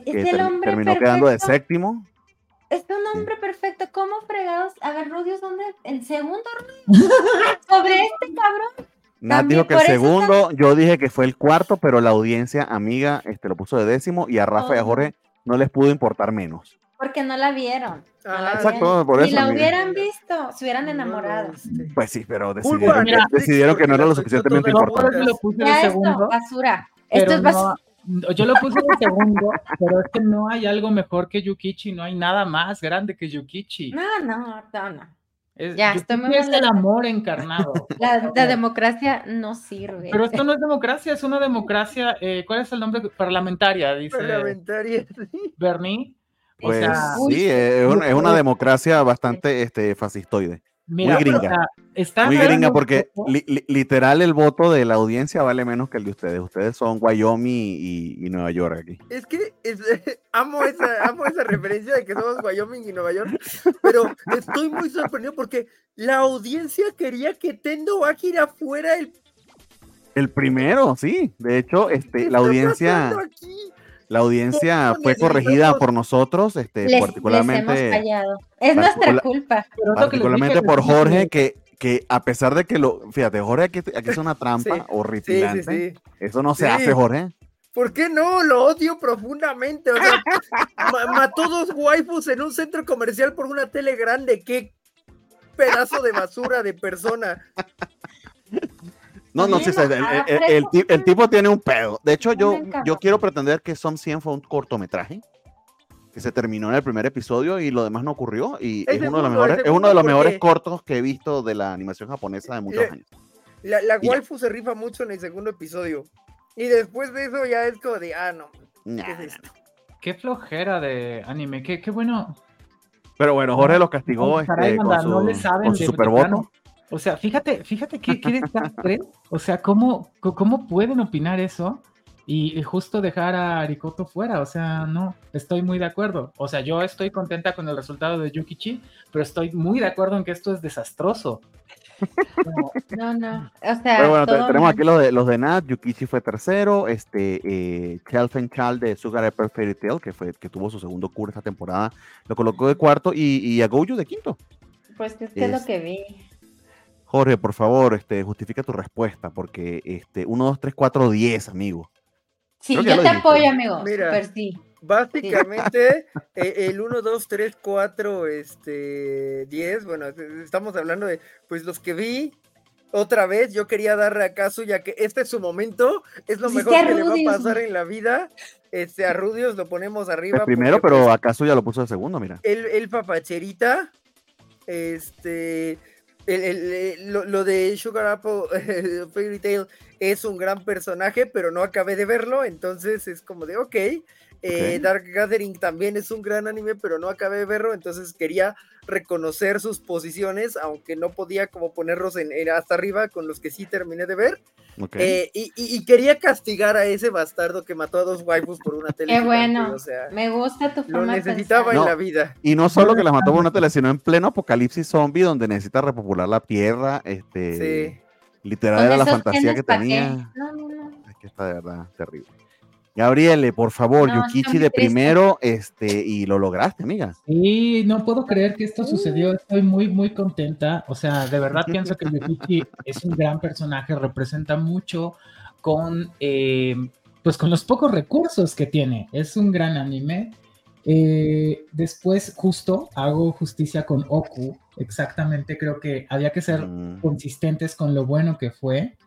que el hombre terminó perfecto. quedando de séptimo. Es un hombre perfecto. ¿Cómo fregados? A ver, Rudius, ¿dónde? ¿El segundo? Sobre este cabrón. Nat dijo que el eso segundo, yo dije que fue el cuarto, pero la audiencia amiga este, lo puso de décimo y a Rafa y a Oh. Jorge no les pudo importar menos. Porque no la vieron. Vieron. Exacto, por Si eso, la amiga. hubieran visto, se hubieran enamorado. No, Pues sí, pero decidieron, a que, decidieron que no era lo suficientemente Yo importante. eso lo puse de segundo. basura. Esto es basura. no- yo lo puse de segundo, pero es que no hay algo mejor que Yukichi, no hay nada más grande que Yukichi. No, no, no, no. Es, Ya, estoy muy es el amor encarnado. La, la democracia no sirve. Pero esto no es democracia, es una democracia, eh, ¿cuál es el nombre? Parlamentaria, dice Parlamentaria. Bernie. O Pues Uy, sí, es una, es una democracia bastante este, fascistoide. mira, gringa. o sea, está Muy gringa porque li- li- literal el voto de la audiencia vale menos que el de ustedes. Ustedes son Wyoming y, y Nueva York aquí. Es que es- amo, esa, amo esa referencia de que somos Wyoming y Nueva York, pero estoy muy sorprendido porque la audiencia quería que Tendo Akira fuera el. El primero, sí. De hecho, ¿Qué este, la audiencia, aquí? La audiencia ¿Cómo fue corregida por nosotros, este, les, les hemos particularmente, fallado. Es nuestra culpa. particularmente por Jorge, que, que a pesar de que lo, fíjate, Jorge aquí, aquí es una trampa Sí, Sí, horripilante. sí, sí. Eso no se Sí. hace, Jorge. ¿Por qué no? Lo odio profundamente. O sea, ma- mató dos waifus en un centro comercial por una tele grande. ¡Qué pedazo de basura de persona! No, no, sí, el, el- tipo tiene un pedo. De hecho, yo, yo quiero pretender que Som 100 fue un cortometraje que se terminó en el primer episodio y lo demás no ocurrió. Y es uno de los mejores, es uno de los mejores cortos que he visto de la animación japonesa de muchos años. La, la waifu se rifa mucho en el segundo episodio. Y después de eso ya es como de, ah, no. Nah, ¿Qué es nah, esto? Qué flojera de anime, qué, qué bueno. Pero bueno, Jorge los castigó este, con su, no le saben con su plano. O sea, fíjate, fíjate qué, qué desastre. O sea, ¿cómo, ¿cómo pueden opinar eso? Y, y justo dejar a Arikoto fuera. O sea, no, estoy muy de acuerdo. O sea, yo estoy contenta con el resultado de Yukichi, pero estoy muy de acuerdo en que esto es desastroso. No, No. O sea, Pero bueno, todo tenemos mal. aquí los de, los de Nat, Yukichi fue tercero, este, eh, Chelfen Chal de Sugar Apple Fairy Tail, que, fue, que tuvo su segundo cura esta temporada, lo colocó de cuarto, y, y a Goju de quinto. Pues es que es es- lo que vi. Jorge, por favor, este, justifica tu respuesta, porque este, 1, 2, 3, 4, 10, amigo. Sí, yo te dijiste. apoyo, amigo. Mira. Super sí. Básicamente, eh, el 1, 2, 3, 4, este, 10, bueno, es- estamos hablando de, pues los que vi, otra vez, yo quería darle a ya que este es su momento, es lo mejor que le va a pasar en la vida. Este, a Rudios lo ponemos arriba. El primero, pero pues, a ya lo puso de segundo, mira. El, el papacherita, este, lo, de Sugar Apple Fairy Tail es un gran personaje, pero no acabé de verlo, entonces es como de, ok, eh, Dark Gathering también es un gran anime, pero no acabé de verlo, entonces quería reconocer sus posiciones, aunque no podía como ponerlos en, hasta arriba con los que sí terminé de ver. Eh, y, quería castigar a ese bastardo que mató a dos waifus por una tele. Qué bueno, me gusta tu forma Lo necesitaba en la vida. Y no solo que las mató por una tele, sino en pleno apocalipsis zombie donde necesita repopular la tierra. Este, Literal era la fantasía que tenía. No, no, no. Es que está de verdad terrible. Gabriele, por favor, Yukichi de primero, este, y lo lograste, amiga. Sí, no puedo creer que esto sucedió. Estoy muy, muy contenta. O sea, de verdad pienso que Yukichi es un gran personaje, representa mucho con, eh, pues, con los pocos recursos que tiene. Es un gran anime. Eh, después, justo, hago justicia con Oku. Exactamente, creo que había que ser mm. consistentes con lo bueno que fue.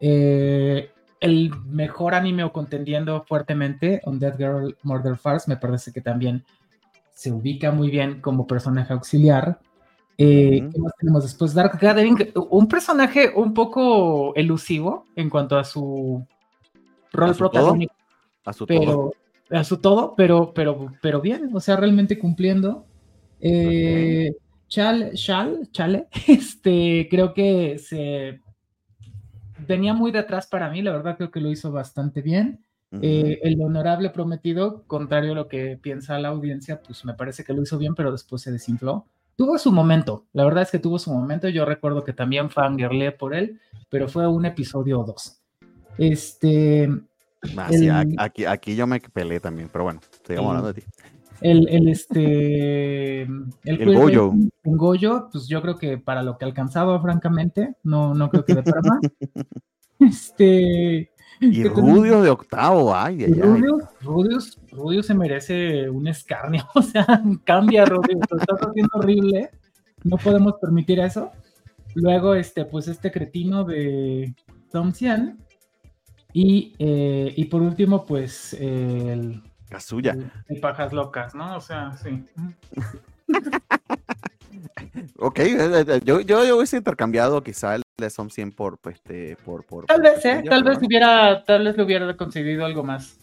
Eh, el mejor anime o contendiendo fuertemente, On Dead Girl Murder Farce, me parece que también se ubica muy bien como personaje auxiliar. Eh, ¿Qué más tenemos después? Dark Gathering, un personaje un poco elusivo en cuanto a su rol protagónico. A su pero, todo. A su todo, pero, pero, pero bien, o sea, realmente cumpliendo. Eh, Chal, Chal, Chale, este, creo que se venía muy detrás para mí, la verdad creo que lo hizo bastante bien. Eh, el honorable prometido, contrario a lo que piensa la audiencia, pues me parece que lo hizo bien, pero después se desinfló. Tuvo su momento, la verdad es que tuvo su momento. Yo recuerdo que también fangirlé por él, pero fue un episodio o dos. Este. Ah, aquí, aquí yo me peleé también, pero bueno, sigamos hablando de ti. El, el, este, el, Goyo. Un Goyo, pues yo creo que para lo que alcanzaba, francamente, no, no creo que de para más. Este. Y Rudio de octavo, ay, ay, Rudios, Rudios, se merece un escarnio, o sea, cambia Rudios, lo estás haciendo horrible, no podemos permitir eso. Luego, este, pues este cretino de Tom Cien. Y, eh, y por último, pues el, suya. Y pajas locas, ¿no? O sea, sí. ok, eh, eh, eh, yo, yo, yo hubiese intercambiado quizá el de Som 100 por, pues, este, por, por, Tal vez, ¿eh? Tal vez, hubiera, tal vez le hubiera conseguido algo más.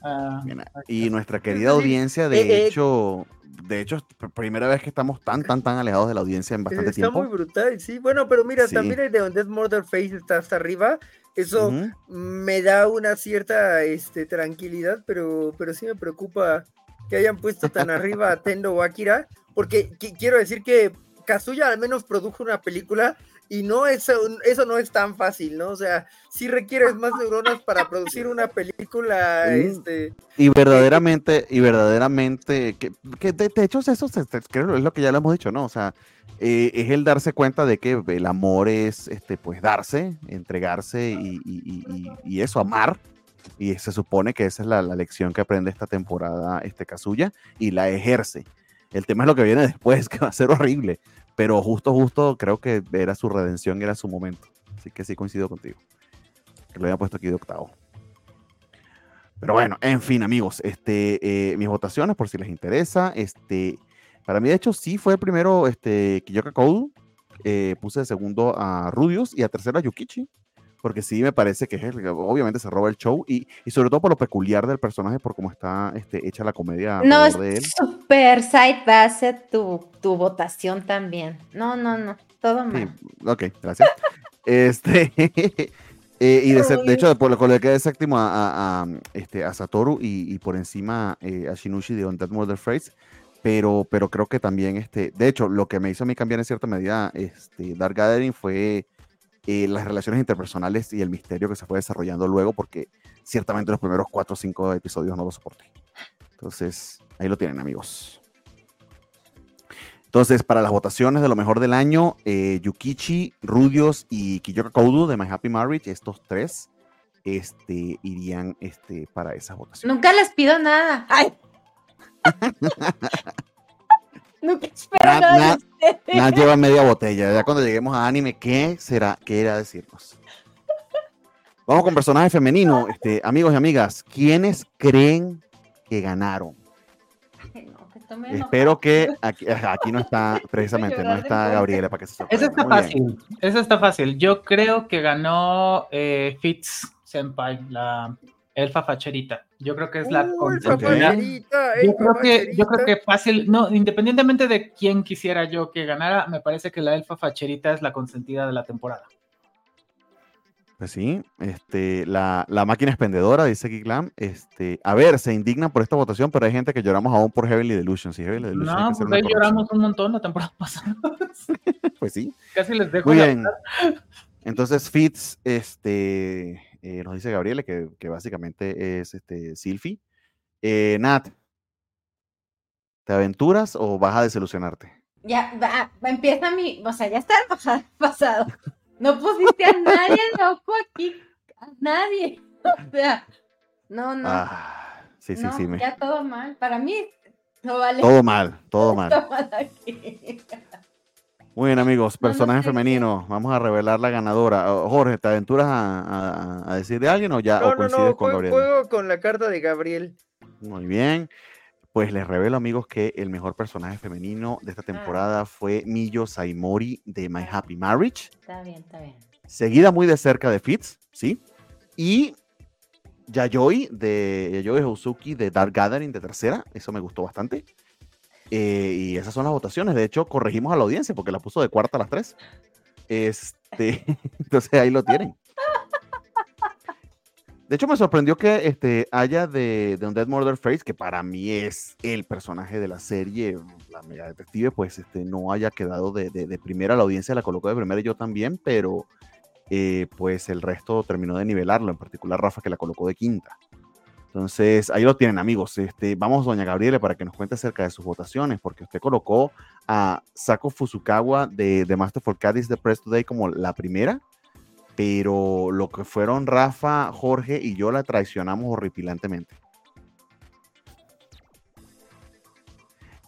y nuestra querida audiencia, de hecho, de hecho, primera vez que estamos tan, tan, tan alejados de la audiencia en bastante tiempo. Está muy brutal, sí. Bueno, pero mira, también el de Dead Murder Face está hasta arriba. Eso me da una cierta este, tranquilidad, pero, pero sí me preocupa que hayan puesto tan arriba a Tendo o Akira, porque quiero decir que Kazuya al menos produjo una película y no es, eso no es tan fácil, ¿no? O sea, sí requieres más neuronas para producir una película, este... Y verdaderamente, y verdaderamente, que, que de, hecho eso creo es lo que ya lo hemos dicho, ¿no? O sea, eh, es el darse cuenta de que el amor es, este, pues, darse, entregarse y, eso, amar. Y se supone que esa es la, lección que aprende esta temporada este Kazuya y la ejerce. El tema es lo que viene después, que va a ser horrible. Pero justo, justo, creo que era su redención, era su momento. Así que sí coincido contigo. Que lo había puesto aquí de octavo. Pero bueno, en fin, amigos, este, eh, mis votaciones, por si les interesa, este, para mí, de hecho, sí fue el primero este, Kiyoka Code. Eh, puse de segundo a Rudius y a tercero a Yukichi. Porque sí me parece que es el, obviamente se roba el show y, y, sobre todo por lo peculiar del personaje, por cómo está este, hecha la comedia. No, es de él. super side base tu, tu votación también. No, no, no, todo mal. ok, gracias. este, eh, y de, de, hecho, por lo que le queda séptimo a, a, este, a Satoru y, y por encima eh, a Shinushi de On That Murder Phrase pero, pero creo que también, este, de hecho, lo que me hizo a mí cambiar en cierta medida este, Dark Gathering fue eh, las relaciones interpersonales y el misterio que se fue desarrollando luego, porque ciertamente los primeros cuatro o cinco episodios no lo soporté. Entonces, ahí lo tienen, amigos. Entonces, para las votaciones de lo mejor del año, eh, Yukichi, Rudios y Kiyoka Koudu de My Happy Marriage, estos tres, este, irían este, para esas votaciones. Nunca les pido nada. ¡Ay! Nunca espero nada Nada lleva media botella. Ya cuando lleguemos a anime, ¿qué será? ¿Qué era decirnos? Vamos con personaje femenino. Este, amigos y amigas, ¿quiénes creen que ganaron? Espero que aquí, aquí, no está, precisamente, no está Gabriela para que se sorprenda. Eso está fácil, eso está fácil. Yo creo que ganó eh, Fitz Senpai, la elfa facherita. Yo creo que es la uh, yo creo que, yo creo que fácil, no, independientemente de quién quisiera yo que ganara, me parece que la elfa facherita es la consentida de la temporada. Pues sí, este, la, la máquina expendedora, dice Kiklam. Este, a ver, se indignan por esta votación, pero hay gente que lloramos aún por Heavenly Delusion. Sí, Heavenly Delusion no, pues ahí lloramos un montón la temporada pasada. pues sí. Casi les dejo. Muy bien. Entonces, Fitz, este, eh, nos dice Gabriele que, que, básicamente es este, Silfi. Eh, Nat, ¿te aventuras o vas a desilusionarte? Ya, va, empieza mi, o sea, ya está el pasado. No pusiste a nadie loco aquí, a nadie. O sea, no, no. Ah, sí, sí, sí. Ya todo mal. Para mí, no vale. Todo mal, todo mal. Muy bien, amigos. Personaje femenino. Vamos a revelar la ganadora. Jorge, ¿te aventuras a, a, decir de alguien o ya no, coincides no, no, con Gabriel? Juego con la carta de Gabriel. Muy bien. Pues les revelo, amigos, que el mejor personaje femenino de esta ah. temporada fue Miyo Saimori de My Happy Marriage. Está bien, está bien. Seguida muy de cerca de Fitz, ¿sí? Y Yayoi de Yayoi Hosuki de Dark Gathering de tercera. Eso me gustó bastante. Eh, y esas son las votaciones. De hecho, corregimos a la audiencia porque la puso de cuarta a las tres. Este, entonces ahí lo tienen. De hecho, me sorprendió que este, haya de, de Dead Murder Face, que para mí es el personaje de la serie, la mega detective, pues este, no haya quedado de, de, primera. La audiencia la colocó de primera y yo también, pero eh, pues el resto terminó de nivelarlo, en particular Rafa, que la colocó de quinta. Entonces, ahí lo tienen, amigos. Este, vamos, doña Gabriela, para que nos cuente acerca de sus votaciones, porque usted colocó a Sako Fusukawa de, de Master for Cadis de Press Today como la primera pero lo que fueron Rafa, Jorge y yo la traicionamos horripilantemente.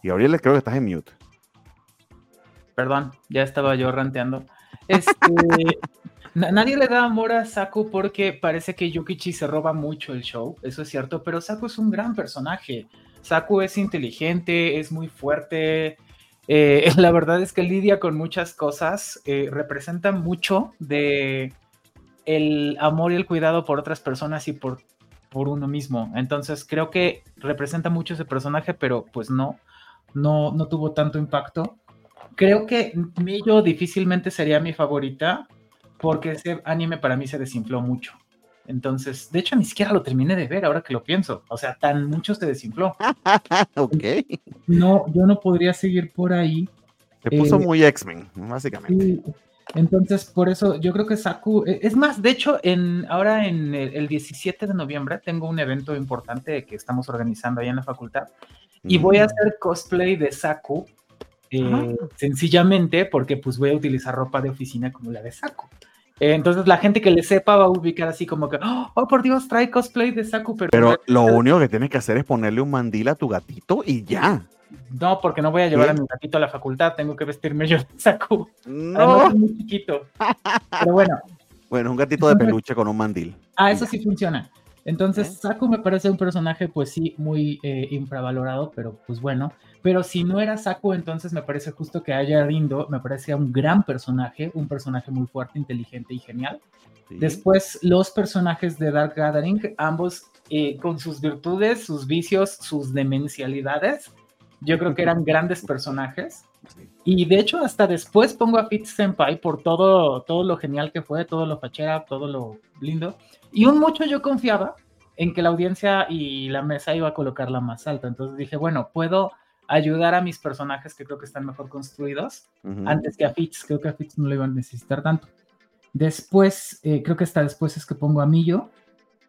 Y Gabriel, creo que estás en mute. Perdón, ya estaba yo ranteando. Este, nadie le da amor a Saku porque parece que Yukichi se roba mucho el show, eso es cierto, pero Saku es un gran personaje. Saku es inteligente, es muy fuerte. Eh, la verdad es que lidia con muchas cosas, eh, representa mucho de el amor y el cuidado por otras personas y por, por uno mismo. Entonces creo que representa mucho ese personaje, pero pues no, no, no tuvo tanto impacto. Creo que Millo difícilmente sería mi favorita porque ese anime para mí se desinfló mucho. Entonces, de hecho, ni siquiera lo terminé de ver ahora que lo pienso. O sea, tan mucho se desinfló. ok. No, yo no podría seguir por ahí. Se puso eh, muy X-Men, básicamente. Entonces, por eso yo creo que Saku, e, es más, de hecho, en, ahora en el, 17 de noviembre tengo un evento importante que estamos organizando ahí en la facultad y voy a mm. hacer cosplay de Saku, eh, sencillamente porque pues voy a utilizar ropa de oficina como la de Saku. Entonces la gente que le sepa va a ubicar así como que, oh, por Dios, trae cosplay de Saku. Pero, pero lo único que tienes que hacer es ponerle un mandil a tu gatito y ya. No, porque no voy a llevar a mi gatito a la facultad, tengo que vestirme yo de saco. No. es muy chiquito. Pero bueno. Bueno, un gatito de peluche con un mandil. Ah, eso sí funciona. Entonces, Saku me parece un personaje, pues sí, muy eh, infravalorado, pero pues bueno. Pero si no era Saku, entonces me parece justo que haya Rindo, me parece un gran personaje, un personaje muy fuerte, inteligente y genial. Después, los personajes de Dark Gathering, ambos eh, con sus virtudes, sus vicios, sus demencialidades, yo creo que eran grandes personajes. Y de hecho, hasta después pongo a Fitz Senpai por todo, todo lo genial que fue, todo lo fachera, todo lo lindo. Y un mucho yo confiaba en que la audiencia y la mesa iba a colocarla más alta. Entonces dije, bueno, puedo ayudar a mis personajes que creo que están mejor construidos antes que a Fitz. Creo que a Fitz no lo iban a necesitar tanto. Después, eh, creo que hasta después es que pongo a Millo,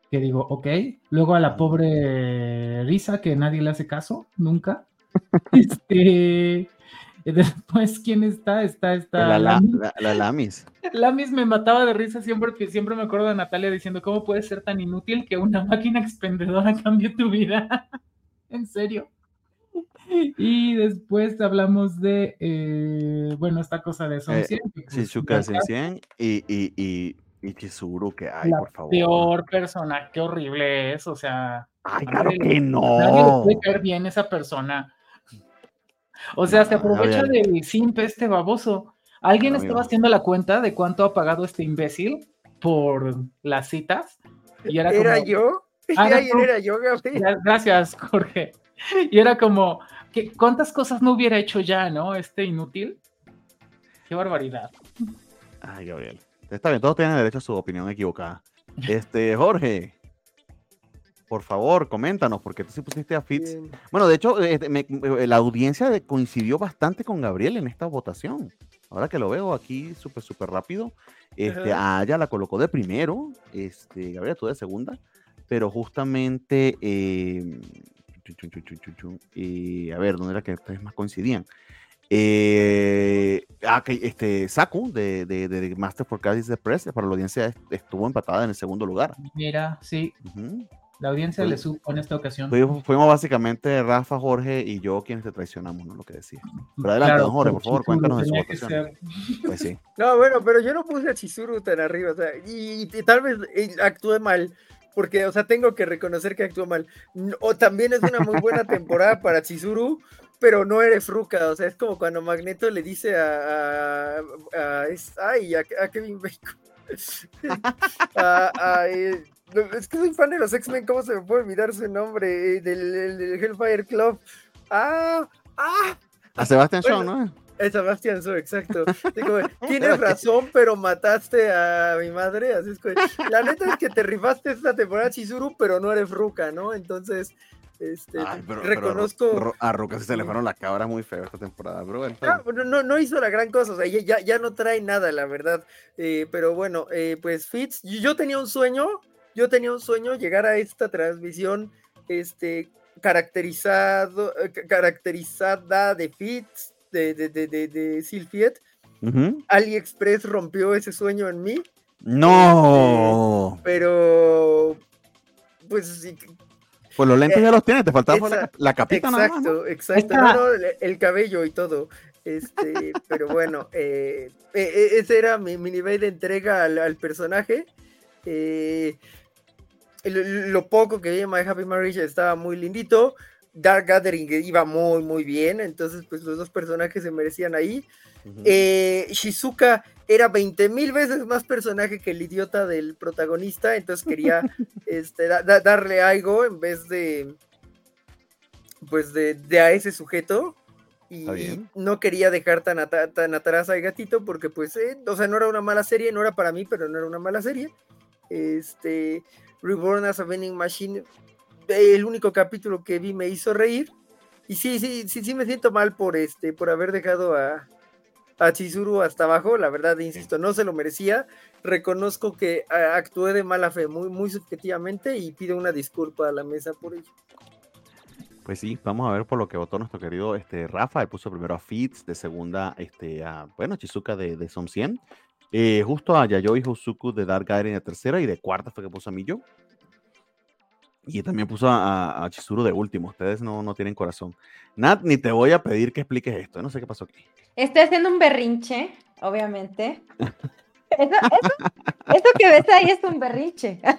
que digo, ok. Luego a la pobre Risa, que nadie le hace caso, nunca. este, después, ¿quién está? Está, está. La, la, Lamis. Lamis me mataba de risa siempre, siempre me acuerdo de Natalia diciendo, ¿cómo puede ser tan inútil que una máquina expendedora cambie tu vida? en serio. Y después hablamos de, eh, bueno, esta cosa de Son Eh, 100. Shizuka Sensien y, y, y, y Chizuru, que ay, la por favor. peor persona, qué horrible es, o sea, Ay, claro nadie que a nadie le no. puede caer bien esa persona. O sea, se No, aprovecha Gabriel. del simp este baboso. ¿Alguien No, estaba amigo. haciendo la cuenta de cuánto ha pagado este imbécil por las citas? Y era, ¿Era como, yo? Ah, tú. era yo, Gabriel. Gra- Gracias, Jorge. Y era como, ¿qué, ¿cuántas cosas no hubiera hecho ya, no? Este inútil. Qué barbaridad. Ay, Gabriel. Está bien, todos tienen derecho a su opinión equivocada. Este, Jorge, por favor, coméntanos, porque tú sí pusiste a Fitz. Bien. Bueno, de hecho, este, me- me- la audiencia de- coincidió bastante con Gabriel en esta votación. Ahora que lo veo aquí súper, súper rápido, este, Ajá. a ella la colocó de primero, este, Gabriel, tú de segunda, pero justamente, eh, chun, chun, chun, chun, chun, chun, eh, a ver, ¿dónde era que ustedes más coincidían? Eh, ah, que, este, Saku de, de, de- Master for Cádiz de Press para la audiencia est- estuvo empatada en el segundo lugar. Mira, sí, Ujú. La audiencia Pues- le supo en esta ocasión. Fuimos, fuimos básicamente Rafa, Jorge y yo quienes te traicionamos, ¿no? Lo que decía. Pero adelante, Claro, don Jorge, por favor, cuéntanos de su votación. Pues sí. No, bueno, pero yo no puse a Chizuru tan arriba, o sea, y, y tal vez eh, actué mal, porque, o sea, tengo que reconocer que actué mal. O también es una muy buena temporada para Chizuru, pero no eres Ruka, o sea, es como cuando Magneto le dice a, a, a- es- ay, a, a Kevin Bacon. a- a, eh, es que soy fan de los X-Men, ¿cómo se me puede olvidar su nombre? Eh, Del, del- del Hellfire Club. Ah, ah, A Sebastián Shaw, ¿no? es Sebastián Shaw, exacto. Digo, tienes razón, pero mataste a mi madre. Así es que, la neta es que te rifaste esta temporada Chizuru, pero no eres Ruka, ¿no? Entonces, este, Ay, pero, reconozco. A Ruka sí se le fueron las cabras muy feo esta temporada, pero bueno, Ah, bueno, no, no hizo la gran cosa, o sea, ya, ya, no trae nada, la verdad. Eh, pero bueno, eh, pues Fitz, yo tenía un sueño, yo tenía un sueño llegar a esta transmisión, este, caracterizado, eh, ca- caracterizada de Fitz, de, de, de, de, de Silfiet. AliExpress rompió ese sueño en mí, No. pero pues sí, Pues los lentes Eh, ya los tienes, te faltaba la, la capita nada más. ¿no? exacto, exacto, no, no, el, el cabello y todo. Este, pero bueno, eh, eh, eh, ese era mi, mi nivel de entrega al, al personaje. Eh, lo poco que vi en My Happy Marriage estaba muy lindito. Dark Gathering iba muy, muy bien. Entonces, pues los dos personajes se merecían ahí. Eh, Shizuka era 20 mil veces más personaje que el idiota del protagonista, entonces quería este, da- da- darle algo en vez de, pues de, de a ese sujeto. Y, no quería dejar tan, ata- tan atrás al gatito porque pues, eh, o sea, no era una mala serie, no era para mí, pero no era una mala serie. Este, Reborn as a Vending Machine, el único capítulo que vi me hizo reír. Y sí, sí, sí, sí me siento mal por este, por haber dejado a, a Chizuru hasta abajo, la verdad, insisto, no se lo merecía. Reconozco que ah, actué de mala fe, muy, muy subjetivamente, y pido una disculpa a la mesa por ello. Pues sí, vamos a ver por lo que votó nuestro querido este, Rafa. Él puso primero a Fitz, de segunda este, a, bueno, Chizuka de, de Som 100. Eh, justo a Yayoi Hosuku de Dark Gaiden de tercera y de cuarta fue que puso a Miyo. Y también puso a, a- Chizuru de último. Ustedes no, no tienen corazón. Nat, ni te voy a pedir que expliques esto. No sé qué pasó aquí. Estoy haciendo un berrinche, obviamente. Eso, eso, eso que ves ahí es un berrinche.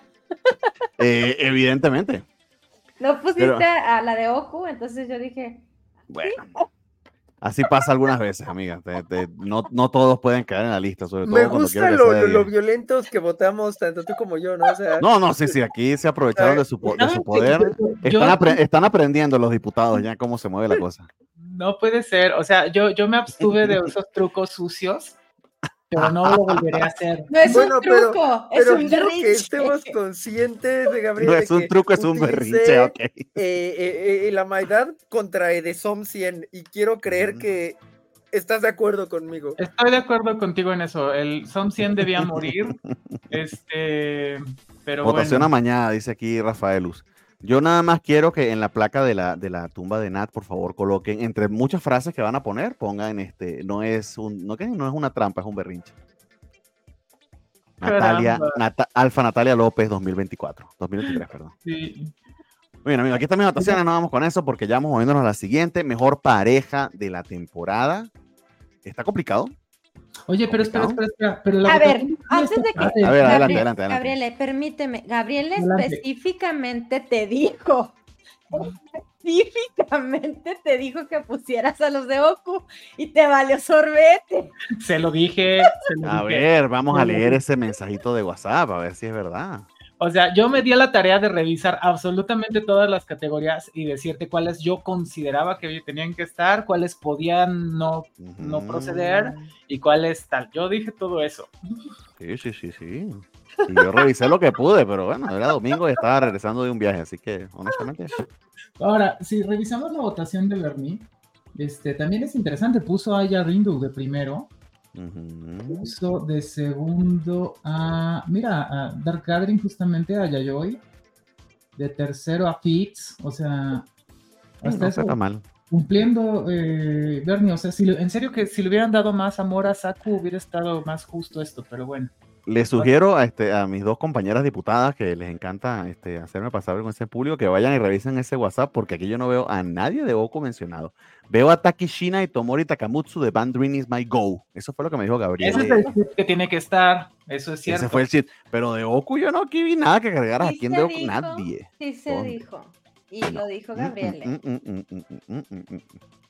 Eh, evidentemente. No pusiste Pero- a la de Oku, entonces yo dije, Bueno. Así pasa algunas veces, amiga. Te- te- no, no todos pueden caer en la lista, sobre todo Me cuando gusta lo, violentos que votamos, tanto tú como yo, ¿no? O sea, No, no, sí, sí, aquí se aprovecharon de su, de ¿Saben su poder. Están, apre- están aprendiendo los diputados ya cómo se mueve la cosa. No puede ser, o sea, yo, yo me abstuve de esos trucos sucios, pero no lo volveré a hacer. no es Bueno, un pero- truco, es pero un quiero que berrinche. estemos conscientes de Gabriel. No es un truco, es un berrinche, ok. eh, eh, eh, la maldad contra Edesom 100 y quiero creer Ujú. que estás de acuerdo conmigo. Estoy de acuerdo contigo en eso. El Som 100 debía morir. Este, pero Votación bueno. a mañana, dice aquí Rafaelus. Yo nada más quiero que en la placa de la, de la tumba de Nat, por favor, coloquen entre muchas frases que van a poner, pongan este, no es un, no, no es una trampa, es un berrinche. Natalia. Nata- Alfa Natalia López 2024, 2023, perdón. Sí. Bueno, amigos, aquí están mis anotaciones, no vamos con eso porque ya vamos moviéndonos a la siguiente. Mejor pareja de la temporada. Está complicado. Oye, pero espera, espera, espera. Pero a ver, antes de que. A ver, adelante, adelante, adelante. Gabriele, permíteme. Gabriele específicamente te dijo. Específicamente te dijo que pusieras a los de Oku y te valió sorbete. Se lo dije. a ver, vamos a leer ese mensajito de WhatsApp, a ver si es verdad. O sea, yo me di a la tarea de revisar absolutamente todas las categorías y decirte cuáles yo consideraba que tenían que estar, cuáles podían no, no proceder y cuáles tal. Yo dije todo eso. Sí, sí, sí, sí. yo revisé lo que pude, pero bueno, era domingo y estaba regresando de un viaje, así que honestamente. Ahora, si revisamos la votación de Bernie, este, también es interesante, puso a Yarindu de primero, Puso de segundo a. Mira, a Dark Gathering justamente a Yayoi. De tercero a Fitz. O sea. Hasta eso, está mal. Cumpliendo, eh, Bernie. O sea, si, en serio que si le hubieran dado más amor a Saku, hubiera estado más justo esto, pero bueno. Les sugiero a, este, a mis dos compañeras diputadas que les encanta este, hacerme pasar con ese público que vayan y revisen ese WhatsApp porque aquí yo no veo a nadie de Goku mencionado. Veo a Takishina y Tomori Takamutsu de Band Dream is My Go. Eso fue lo que me dijo Gabriel. Ese es el chip que tiene que estar. Eso es cierto. Ese fue el chip. Pero de Goku yo no aquí vi nada que agregar aquí en de Goku. Nadie. Sí se dijo. Y lo dijo Gabriel.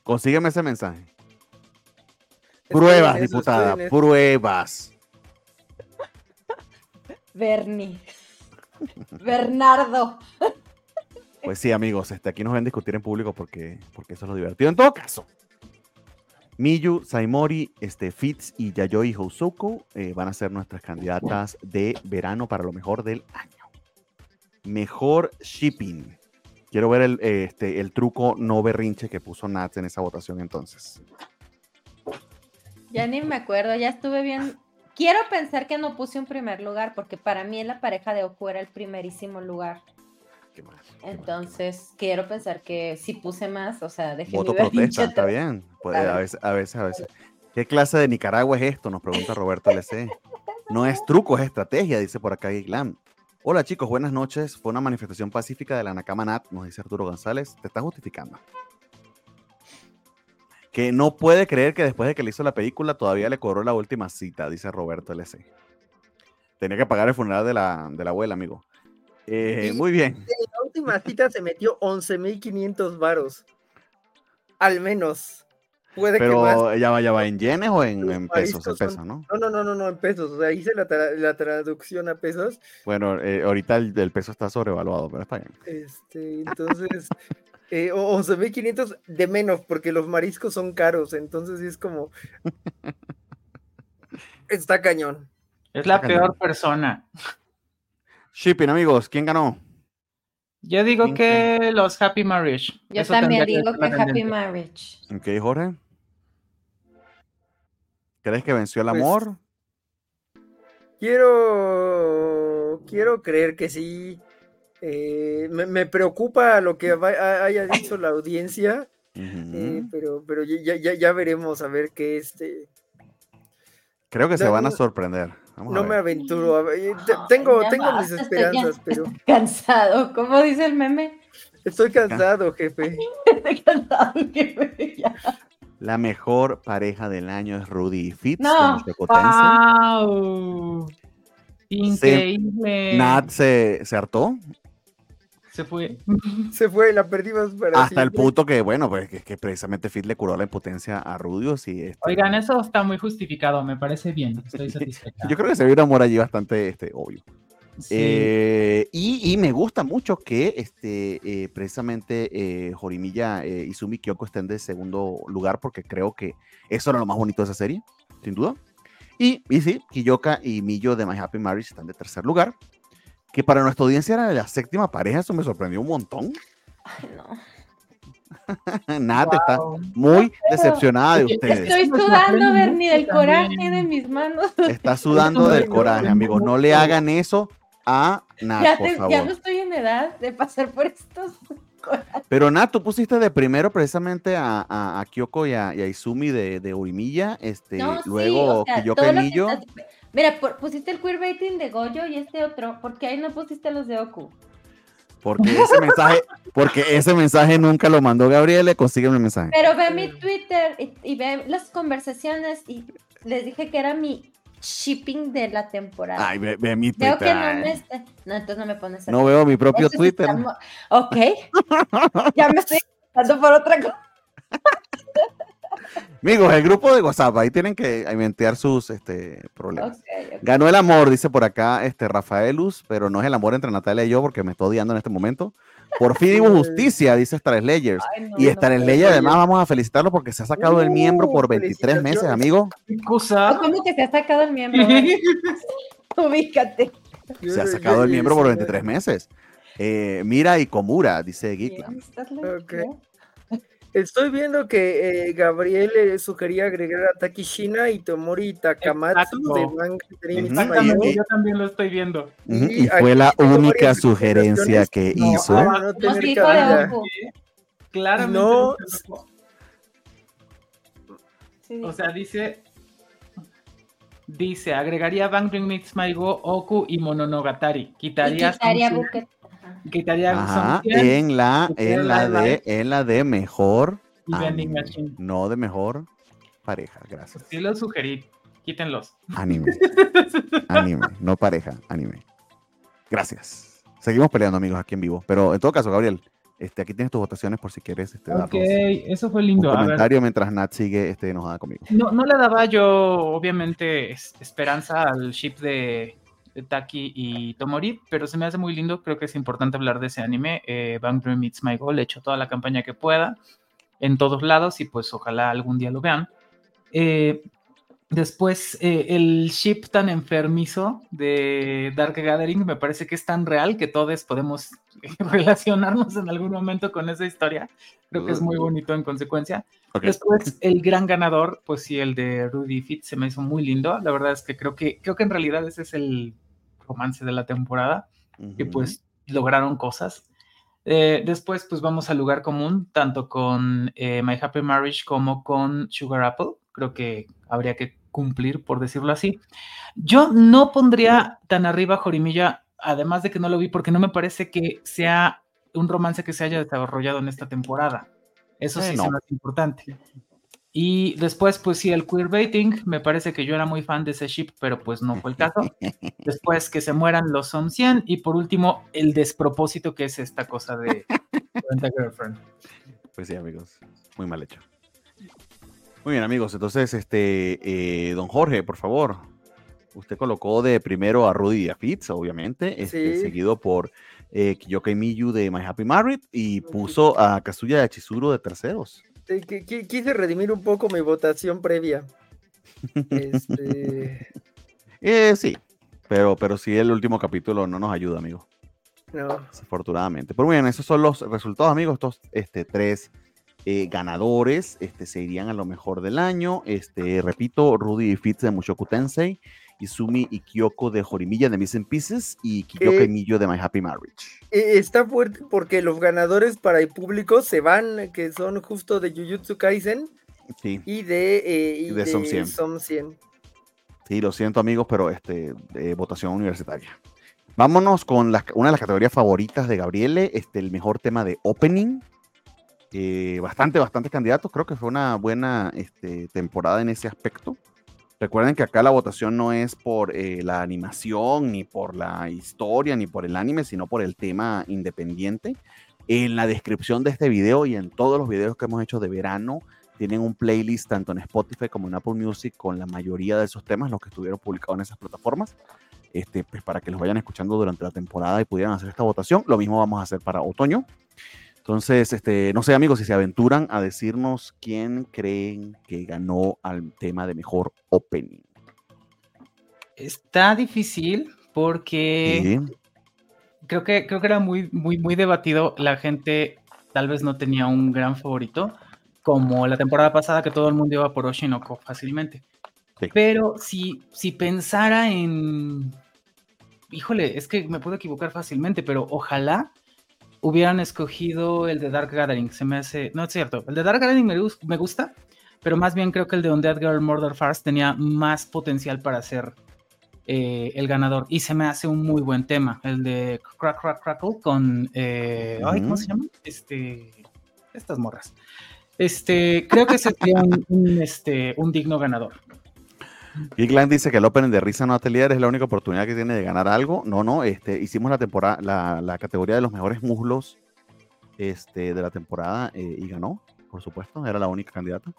Consígueme ese mensaje. Pruebas, diputada. Pruebas. Bernie. Bernardo. Pues sí, amigos, este, aquí nos ven discutir en público porque, porque eso es lo divertido. En todo caso, Miyu, Saimori, este, Fitz y Yayoi Housoko eh, van a ser nuestras candidatas de verano para lo mejor del año. Mejor shipping. Quiero ver el, este, el truco no berrinche que puso Nats en esa votación entonces. Ya ni me acuerdo, ya estuve bien Quiero pensar que no puse un primer lugar, porque para mí la pareja de Oku era el primerísimo lugar. Qué Entonces, quiero pensar que si puse más, o sea, dejé Voto protesta, está bien. a, veces, a veces, a veces. ¿Qué clase de Nicaragua es esto? Nos pregunta Roberto LC. No es truco, es estrategia, dice por acá Glam. Hola chicos, buenas noches. Fue una manifestación pacífica de la Nakama Nat, nos dice Arturo González. Te está justificando que no puede creer que después de que le hizo la película todavía le cobró la última cita, dice Roberto LC. Tenía que pagar el funeral de la, de la abuela, amigo. Eh, muy bien. En la última cita se metió 11.500 varos. Al menos. Puede Pero que más. ya va, ya va en yenes o en, pesos, en pesos, ¿no? No, no, no, no, en pesos. O sea, hice la, la traducción a pesos. Bueno, eh, ahorita el, el, peso está sobrevaluado, pero está bien. Este, entonces, eh, 11.500 de menos, porque los mariscos son caros, entonces es como... Está cañón. Es la peor persona. Shipping, amigos, ¿quién ganó? Yo digo que los Happy Marriage. Yo también digo que, Happy Marriage. Ok, Jorge. ¿Crees que venció el pues amor? quiero. Quiero creer que sí. Eh, me, preocupa lo que haya dicho la audiencia, eh, pero, pero ya, ya, veremos a ver qué este. Creo que se van a sorprender. no me aventuro. tengo tengo mis esperanzas, pero. Cansado, ¿cómo dice el meme? Estoy cansado, jefe. Estoy cansado, jefe. La mejor pareja del año es Rudy y Fitz. No. Wow. Increíble. Nat se, se hartó se fue. Se fue, la perdimos para Hasta el punto que, bueno, pues que, precisamente Fit le curó la impotencia a Rudios y este... Oigan, eso está muy justificado, me parece bien, estoy satisfecho. Yo creo que se vio un amor allí bastante este, obvio. Eh, y, me gusta mucho que este, eh, precisamente eh, Jorimilla y Izumi Kyoko estén de segundo lugar porque creo que eso era lo más bonito de esa serie, sin duda. Y, y sí, Kiyoka y Millo de My Happy Marriage están de tercer lugar que para nuestra audiencia era la séptima pareja, eso me sorprendió un montón. Ay, no. Nada, está muy decepcionada de ustedes. Estoy sudando, Bernie, del coraje de mis manos. Está sudando del coraje, amigos. No le hagan eso a Nat, por favor. Ya no estoy en edad de pasar por estos Pero Nat, tú pusiste de primero precisamente a, a, Kyoko y a, Izumi de, de Urimilla, este, luego sí, o Millo. Mira, pusiste el queerbaiting de Goyo y este otro, porque ahí no pusiste los de Oku. Porque ese mensaje, porque ese mensaje nunca lo mandó Gabriele, consígueme el mensaje. Pero ve mi Twitter y, y ve las conversaciones y les dije que era mi shipping de la temporada. Ay, ve, ve mi Veo Twitter. que no me está- No, entonces no me pones No veo mi propio Eso Twitter. está Ok. ya me estoy dando por otra cosa. Amigos, el grupo de WhatsApp, ahí tienen que inventar sus este, problemas. Ganó el amor, dice por acá este Rafaelus, pero no es el amor entre Natalia y yo porque me estoy odiando en este momento. Por fin hubo justicia, dice Star Slayers. Ay, no, Y Star no. Slayer, además, vamos a felicitarlo porque se ha sacado el miembro por Uh, 23 meses, amigo. ¿Qué cosa? ¿Cómo que se ha sacado el miembro? Ubícate. Se ha sacado el miembro por 23 meses. Eh, Mira y Komura, dice Geekland. Bien, ¿estás loco? Ok. Estoy viendo que eh, Gabriel eh, sugería agregar a Takishina y Tomori Takamatsu Exacto. de Bang Dream. Exactamente, Y- yo también lo estoy viendo. Ujú, Y Y fue la única sugerencia que No, hizo. No tener. Claramente. No. Sí, O sea, dice. Dice, agregaría Bang Bring Mix Maigo, Oku y Mononogatari. y Quitaría. quitaría Son- Bucket. Ajá, Son Cien en la, en la de, en la de mejor anime, no de mejor pareja, gracias. Sí lo sugerí. Quítenlos. Anime, anime, no pareja, anime. Gracias. Seguimos peleando, amigos, aquí en vivo. Pero en todo caso, Gabriel, este, aquí tienes tus votaciones por si quieres este, darnos Ok, eso fue un lindo. Comentario mientras Nat sigue este, enojada conmigo. no, no le daba yo, obviamente, es- esperanza al ship de Taki y Tomori, pero se me hace muy lindo. Creo que es importante hablar de ese anime. Eh, Bang Dream Meets My Goal. He hecho toda la campaña que pueda en todos lados y pues ojalá algún día lo vean. Eh, después, eh, el ship tan enfermizo de Dark Gathering me parece que es tan real que todos podemos relacionarnos en algún momento con esa historia. Creo que es muy bonito en consecuencia. Después, el gran ganador, pues sí, el de Rudy Fitz se me hizo muy lindo. La verdad es que creo que, creo que en realidad ese es el romance de la temporada, que Ujú. pues lograron cosas. Eh, después, pues vamos al lugar común, tanto con eh, My Happy Marriage como con Sugar Apple. Creo que habría que cumplir, por decirlo así. Yo no pondría tan arriba a Jorimilla, además de que no lo vi, porque no me parece que sea un romance que se haya desarrollado en esta temporada. Eso Eh, sí no. es más importante. Y después, pues sí, el queerbaiting, me parece que yo era muy fan de ese ship, pero pues no fue el caso. Después que se mueran los Som 100 y por último, el despropósito que es esta cosa de Girlfriend. Pues sí, amigos. Muy mal hecho. Muy bien, amigos. Entonces, este, eh, don Jorge, por favor. Usted colocó de primero a Rudy Fitz, obviamente, este, Sí. seguido por eh, Kiyoka Miyu de My Happy Married y puso a Kazuya de Chizuru de terceros. Qui- qui- Quise redimir un poco mi votación previa. Este, Eh, sí, pero, pero sí el último capítulo no nos ayuda, amigo. no. desafortunadamente. Pero bien, esos son los resultados, amigos. Estos este, tres eh, ganadores este, se irían a lo mejor del año. Este, repito, Rudy y Fitz de Mushoku Tensei, Izumi y Kyoko de Jorimilla de Missing Pieces y ¿Qué? y Miyo de My Happy Marriage. Eh, Está fuerte porque los ganadores para el público se van, que son justo de Jujutsu Kaisen Sí, y de, eh, y Y de Som 100. Som 100. sí, lo siento, amigos, pero este, de votación universitaria. Vámonos con la- una de las categorías favoritas de Gabriele, este, el mejor tema de opening. Eh, bastante, bastantes candidatos. Creo que fue una buena este, temporada en ese aspecto. Recuerden que acá la votación no es por eh, la animación, ni por la historia, ni por el anime, sino por el tema independiente. En la descripción de este video y en todos los videos que hemos hecho de verano, tienen un playlist tanto en Spotify como en Apple Music con la mayoría de esos temas, los que estuvieron publicados en esas plataformas. Este, pues para que los vayan escuchando durante la temporada y pudieran hacer esta votación. Lo mismo vamos a hacer para otoño. Entonces, este, no sé, amigos, si se aventuran a decirnos quién creen que ganó al tema de mejor opening. Está difícil porque Sí. creo que, creo que era muy, muy, muy debatido. La gente tal vez no tenía un gran favorito, como la temporada pasada que todo el mundo iba por Oshinoko fácilmente. Sí. Pero si, si pensara en... Híjole, es que me puedo equivocar fácilmente, pero ojalá hubieran escogido el de Dark Gathering. Se me hace... No, es cierto. El de Dark Gathering me, gus- me gusta, pero más bien creo que el de Undead Girl Murder Farce tenía más potencial para ser eh, el ganador. Y se me hace un muy buen tema, el de Crack Crack Crackle con. Eh, ay, ¿Cómo se llama? Este, estas morras. Este, creo que sería un, este, un digno ganador. Glenn dice que el Open de Risa No Atelier es la única oportunidad que tiene de ganar algo. No, no, este, hicimos la temporada, la, la categoría de los mejores muslos este, de la temporada eh, y ganó, por supuesto, era la única candidata.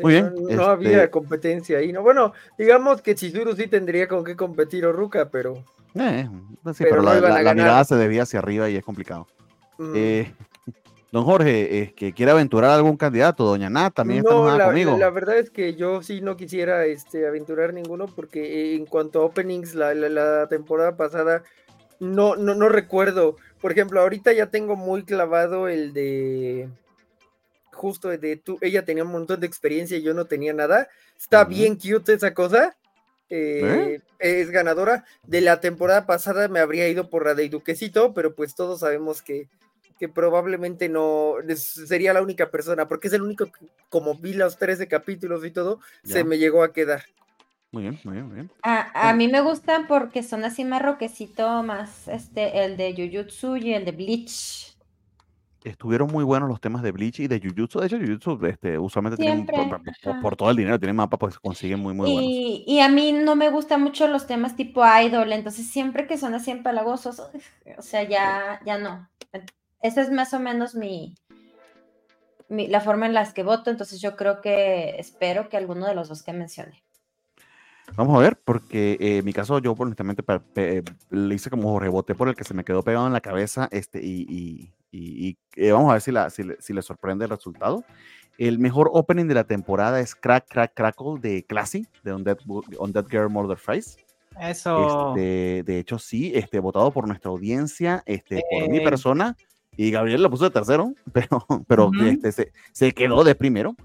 Muy bien. No, había este competencia ahí. No, bueno, digamos que Chizuru sí tendría con qué competir Ruka, pero. Eh, sí, pero, la, mirada se debía hacia arriba y es complicado. Mm. Eh, don Jorge, es que quiere aventurar algún candidato, doña Nat también está no, la, conmigo. La, verdad es que yo sí no quisiera este, aventurar ninguno, porque en cuanto a openings, la, temporada pasada no, no, no recuerdo. Por ejemplo, ahorita ya tengo muy clavado el de justo de tú, ella tenía un montón de experiencia y yo no tenía nada. Está bien cute esa cosa. Eh, ¿Eh? Es ganadora. De la temporada pasada me habría ido por la de Duquecito, pero pues todos sabemos que, que probablemente no sería la única persona, porque es el único que, como vi los 13 capítulos y todo, se me llegó a quedar. Muy bien, muy bien, muy bien. A, a mí me gustan porque son así más roquecito, más este, el de Jujutsu y el de Bleach estuvieron muy buenos los temas de Bleach y de Jujutsu. De hecho, Jujutsu este, usualmente tienen, por, todo el dinero, tienen mapa, pues consiguen muy, muy y, buenos. Y a mí no me gustan mucho los temas tipo idol, entonces siempre que son así empalagosos, o sea, ya, ya no. Esa es más o menos mi, la forma en la que voto, entonces yo creo que espero que alguno de los dos que mencione. Vamos a ver, porque en mi caso yo honestamente le hice como rebote por el que se me quedó pegado en la cabeza este, y y, eh, vamos a ver si, la, si, si, le sorprende el resultado. El mejor opening de la temporada es Crack, Crack, Crackle de Classy, de On That, Girl Murder Fries. Eso. Este, de hecho, sí, este, votado por nuestra audiencia, este, por mi persona, y Gabriel lo puso de tercero, pero, pero este, se, se, quedó de primero.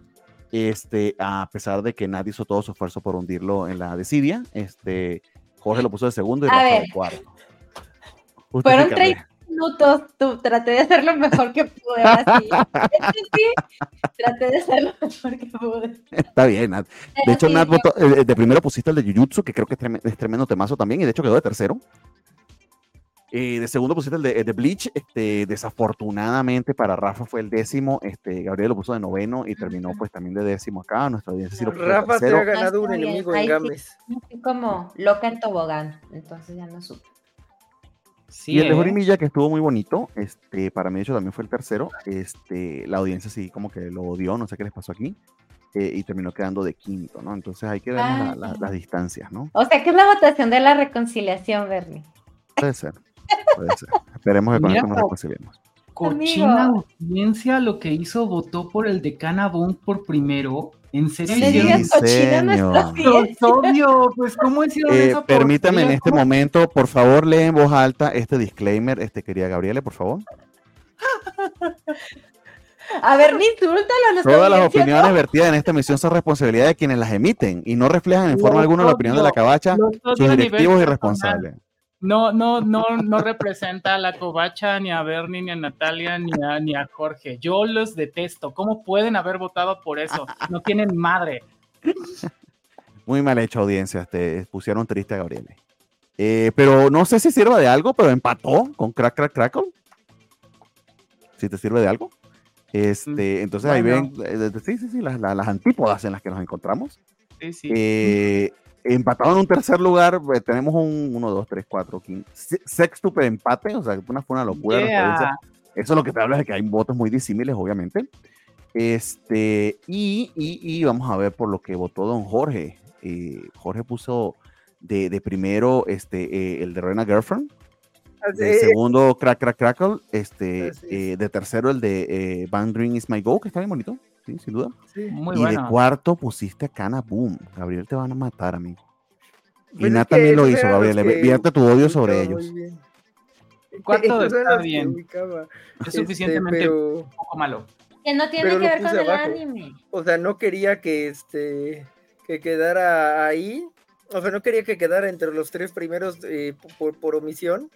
Este, a pesar de que nadie hizo todo su esfuerzo por hundirlo en la desidia, este, Jorge lo puso de segundo y Rafa de cuarto. Fueron 30, minutos, tú, traté de hacer lo mejor que pude. Así. traté de hacer lo mejor que pude. Está bien, Nat. De hecho, Nat, votó, eh, de primero pusiste el de Jujutsu, que creo que es, tremendo temazo también, y de hecho quedó de tercero. Eh, de segundo pusiste el de, de, Bleach, este, desafortunadamente para Rafa fue el décimo, este, Gabriel lo puso de noveno y terminó pues también de décimo acá, nuestra audiencia sí lo puso Rafa se ha ganado un enemigo en Games. Sí, como loca en tobogán, entonces ya no supe y el de Jorimilla, que estuvo muy bonito, este, para mí de hecho también fue el tercero, este, la audiencia sí como que lo odió, no sé qué les pasó aquí, eh, y terminó quedando de quinto, ¿no? Entonces hay que ver ah, las distancias, ¿no? O sea que es la votación de la reconciliación, Bernie. Puede ser, puede ser. Esperemos que con esto nos reconciliemos. Cochina audiencia lo que hizo, votó por el de Boom por primero ¿En serio? obvio, pues ¿cómo hicieron eh, eso? Permítame en este momento, por favor, lee en voz alta este disclaimer, este quería Gabriele, por favor. A ver, ni insúltalo. Todas las opiniones vertidas en esta emisión son responsabilidad de quienes las emiten y no reflejan en forma alguna la opinión de la cabacha, sus directivos y responsables no, no, no, no representa a la covacha, ni a Bernie, ni a Natalia, ni a, ni a Jorge. Yo los detesto. ¿Cómo pueden haber votado por eso? No tienen madre. Muy mal hecho, audiencia. Te pusieron triste a Gabriel. Eh, pero no sé si sirva de algo, pero empató con Crack Crack Crackle. Si te sirve de algo. Este, mm, entonces ahí ven, eh, sí, sí, sí, las, las, antípodas en las que nos encontramos. Sí, sí. Eh, empatado en un tercer lugar, pues, tenemos un 1, 2, 3, 4, 15, sexto empate, o sea, una, fue una locura. Eso es lo que te habla de que hay votos muy disímiles, obviamente. Este, y, y, y, vamos a ver por lo que votó don Jorge. Eh, Jorge puso de, de primero este, eh, el de Rena Girlfriend. De segundo, Crack Crack Crackle. Este, eh, de tercero, el de Band Dream Is My Go, que está bien bonito sí, sin duda. y de cuarto pusiste a Cana Boom. Gabriel, te van a matar, amigo. Y Nat también lo hizo, Gabriel. Vierte tu odio sobre ellos. Cuarto está bien. Es este, suficientemente un poco malo. Que no tiene que ver con el anime. O sea, no quería que este que quedara ahí. O sea, no quería que quedara entre los tres primeros eh, por, por, omisión.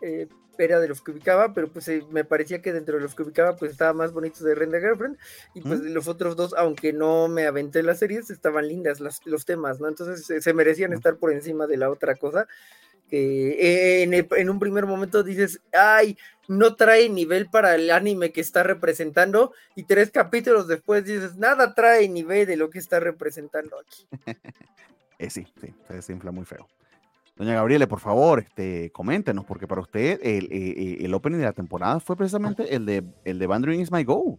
eh, era de los que ubicaba, pero pues eh, me parecía que dentro de los que ubicaba pues estaba más bonito de Renda Girlfriend y pues los otros dos, aunque no me aventé las series, estaban lindas las, los temas, ¿no? Entonces se merecían estar por encima de la otra cosa que en, en, un primer momento dices, ay, no trae nivel para el anime que está representando y tres capítulos después dices, nada trae nivel de lo que está representando aquí. eh, sí, sí, se desinfla muy feo. Doña Gabriele, por favor, este, coméntenos, porque para usted el, el, eh, eh, el opening de la temporada fue precisamente el de, el de Bandering is My Go.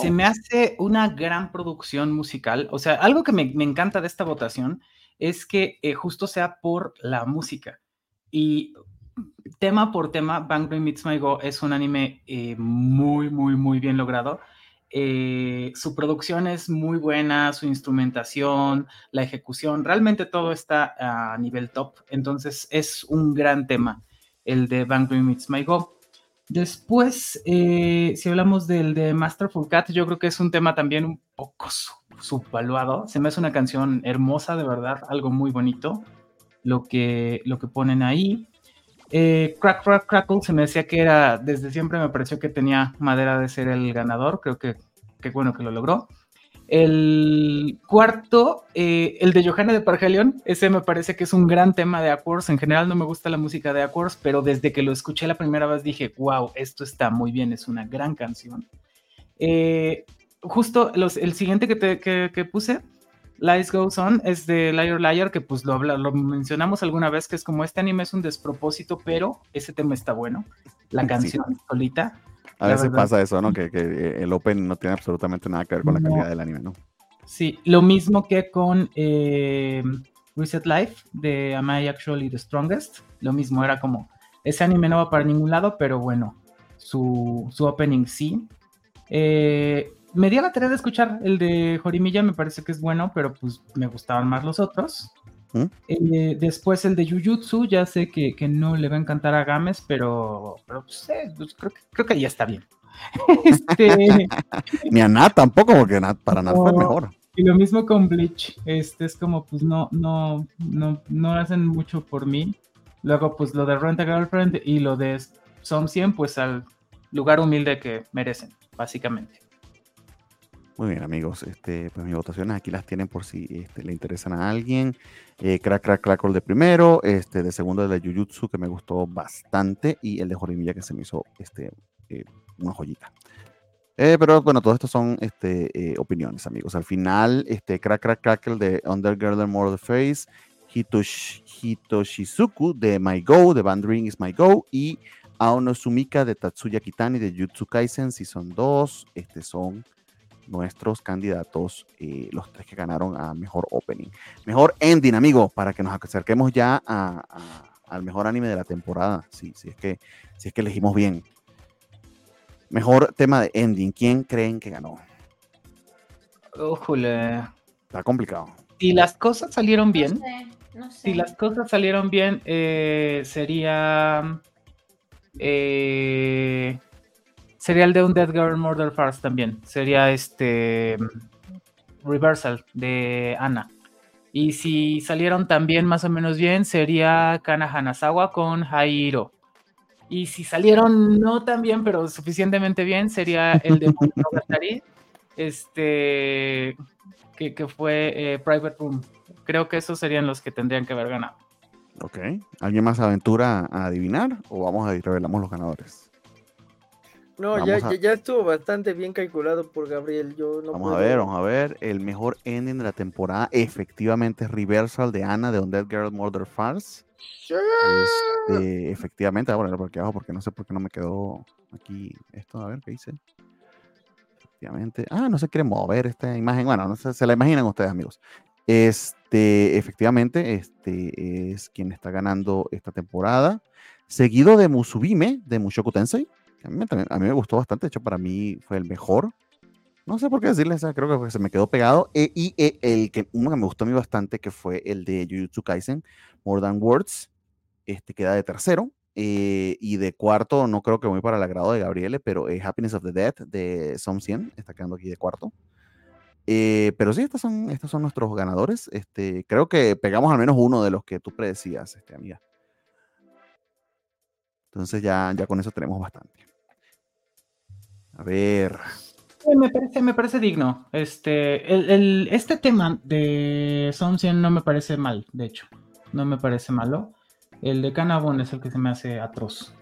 Se me hace una gran producción musical. O sea, algo que me, me encanta de esta votación es que eh, justo sea por la música. Y tema por tema, Bang Bang Meets My Go es un anime eh, muy, muy, muy bien logrado. Eh, su producción es muy buena, su instrumentación, la ejecución, realmente todo está a nivel top. Entonces es un gran tema el de Bang Meets My Go. Después, eh, si hablamos del de Masterful Cat, yo creo que es un tema también un poco subvaluado. Se me hace una canción hermosa, de verdad, algo muy bonito lo que, lo que ponen ahí. Eh, Crack Crack Crackle se me decía que era, desde siempre me pareció que tenía madera de ser el ganador, creo que, qué bueno que lo logró. El cuarto, eh, el de Johanna de Pargelion, ese me parece que es un gran tema de Aquars. En general no me gusta la música de Aquars, pero desde que lo escuché la primera vez dije, wow, esto está muy bien, es una gran canción. Eh, justo los, el siguiente que, te, que, que puse, Lies Goes On es de Liar Liar, que pues lo, lo mencionamos alguna vez, que es como este anime es un despropósito, pero ese tema está bueno. La canción solita. A veces pasa eso, ¿no? Que, que, el Open no tiene absolutamente nada que ver con la calidad del anime, ¿no? Sí, lo mismo que con eh, Reset Life de Am I Actually the Strongest. Lo mismo, era como, ese anime no va para ningún lado, pero bueno, su, su opening sí. Eh, me dio la tarea de escuchar el de Jorimilla, me parece que es bueno, pero pues me gustaban más los otros. ¿Mm? Eh, después el de Jujutsu, ya sé que, que, no le va a encantar a Games, pero, pero pues, eh, pues creo, creo, que ya está bien. este... Ni a Nat tampoco, porque Nat, para Nat no, fue mejor. Y lo mismo con Bleach, este es como pues no, no, no, no hacen mucho por mí. Luego pues lo de Rent a Girlfriend y lo de Som 100 pues al lugar humilde que merecen, básicamente. Muy bien, amigos. Este, pues mis votaciones aquí las tienen por si este, le interesan a alguien. Eh, crack, crack, crackle de primero. Este, de segundo, el de Jujutsu, que me gustó bastante. Y el de Jorimilla, que se me hizo este, eh, una joyita. Eh, pero bueno, todo esto son este, eh, opiniones, amigos. Al final, este, crack, crack, crackle de Undergirl and More the Face. Hitosh, Hitoshizuku de My Go, de Bandring is My Go. Y Aono Sumika de Tatsuya Kitani de Jutsu Kaisen Season 2. Este son nuestros candidatos, eh, los tres que ganaron a mejor opening. Mejor ending, amigo, para que nos acerquemos ya a, a, al mejor anime de la temporada. Sí, si es que, si es que elegimos bien. Mejor tema de ending. ¿Quién creen que ganó? Ojule. Está complicado. Si las cosas salieron bien, No sé, no sé. si las cosas salieron bien, eh, sería. Eh, sería el de un Dead Girl Murder Farce también. Sería este. Reversal de Ana. Y si salieron también más o menos bien, sería Kana Hanazawa con Hairo. Y si salieron no tan bien, pero suficientemente bien, sería el de Monogatari, este, que, que fue eh, Private Room. Creo que esos serían los que tendrían que haber ganado. Ok. ¿Alguien más aventura a adivinar o vamos a revelamos los ganadores? No, ya, a... ya, estuvo bastante bien calculado por Gabriel. Yo no vamos puedo... a ver, vamos a ver. El mejor ending de la temporada efectivamente es Reversal de Ana de Undead Girl Murder Farce. Este, efectivamente, voy a ponerlo por aquí abajo porque no sé por qué no me quedó aquí esto. A ver qué dice. Efectivamente. Ah, no se quiere mover esta imagen. Bueno, no sé, se la imaginan ustedes, amigos. Este, efectivamente, este es quien está ganando esta temporada. Seguido de Musubime, de Mushoku Tensei. A mí, me gustó bastante. De hecho, para mí fue el mejor. No sé por qué decirles, creo que se me quedó pegado. E, y e, el que uno que me gustó a mí bastante, que fue el de Jujutsu Kaisen, More Than Words, este queda de tercero. Eh, y de cuarto, no creo que muy para el agrado de Gabriele, pero es Happiness of the Dead de Som 100, está quedando aquí de cuarto. Eh, pero sí, estos son, estos son nuestros ganadores. Este, creo que pegamos al menos uno de los que tú predecías, este, amiga. Entonces ya, ya con eso tenemos bastante. A ver. Me parece, me parece digno. Este, el, este tema de Son 100 no me parece mal, de hecho. No me parece malo. El de Canabon es el que se me hace atroz.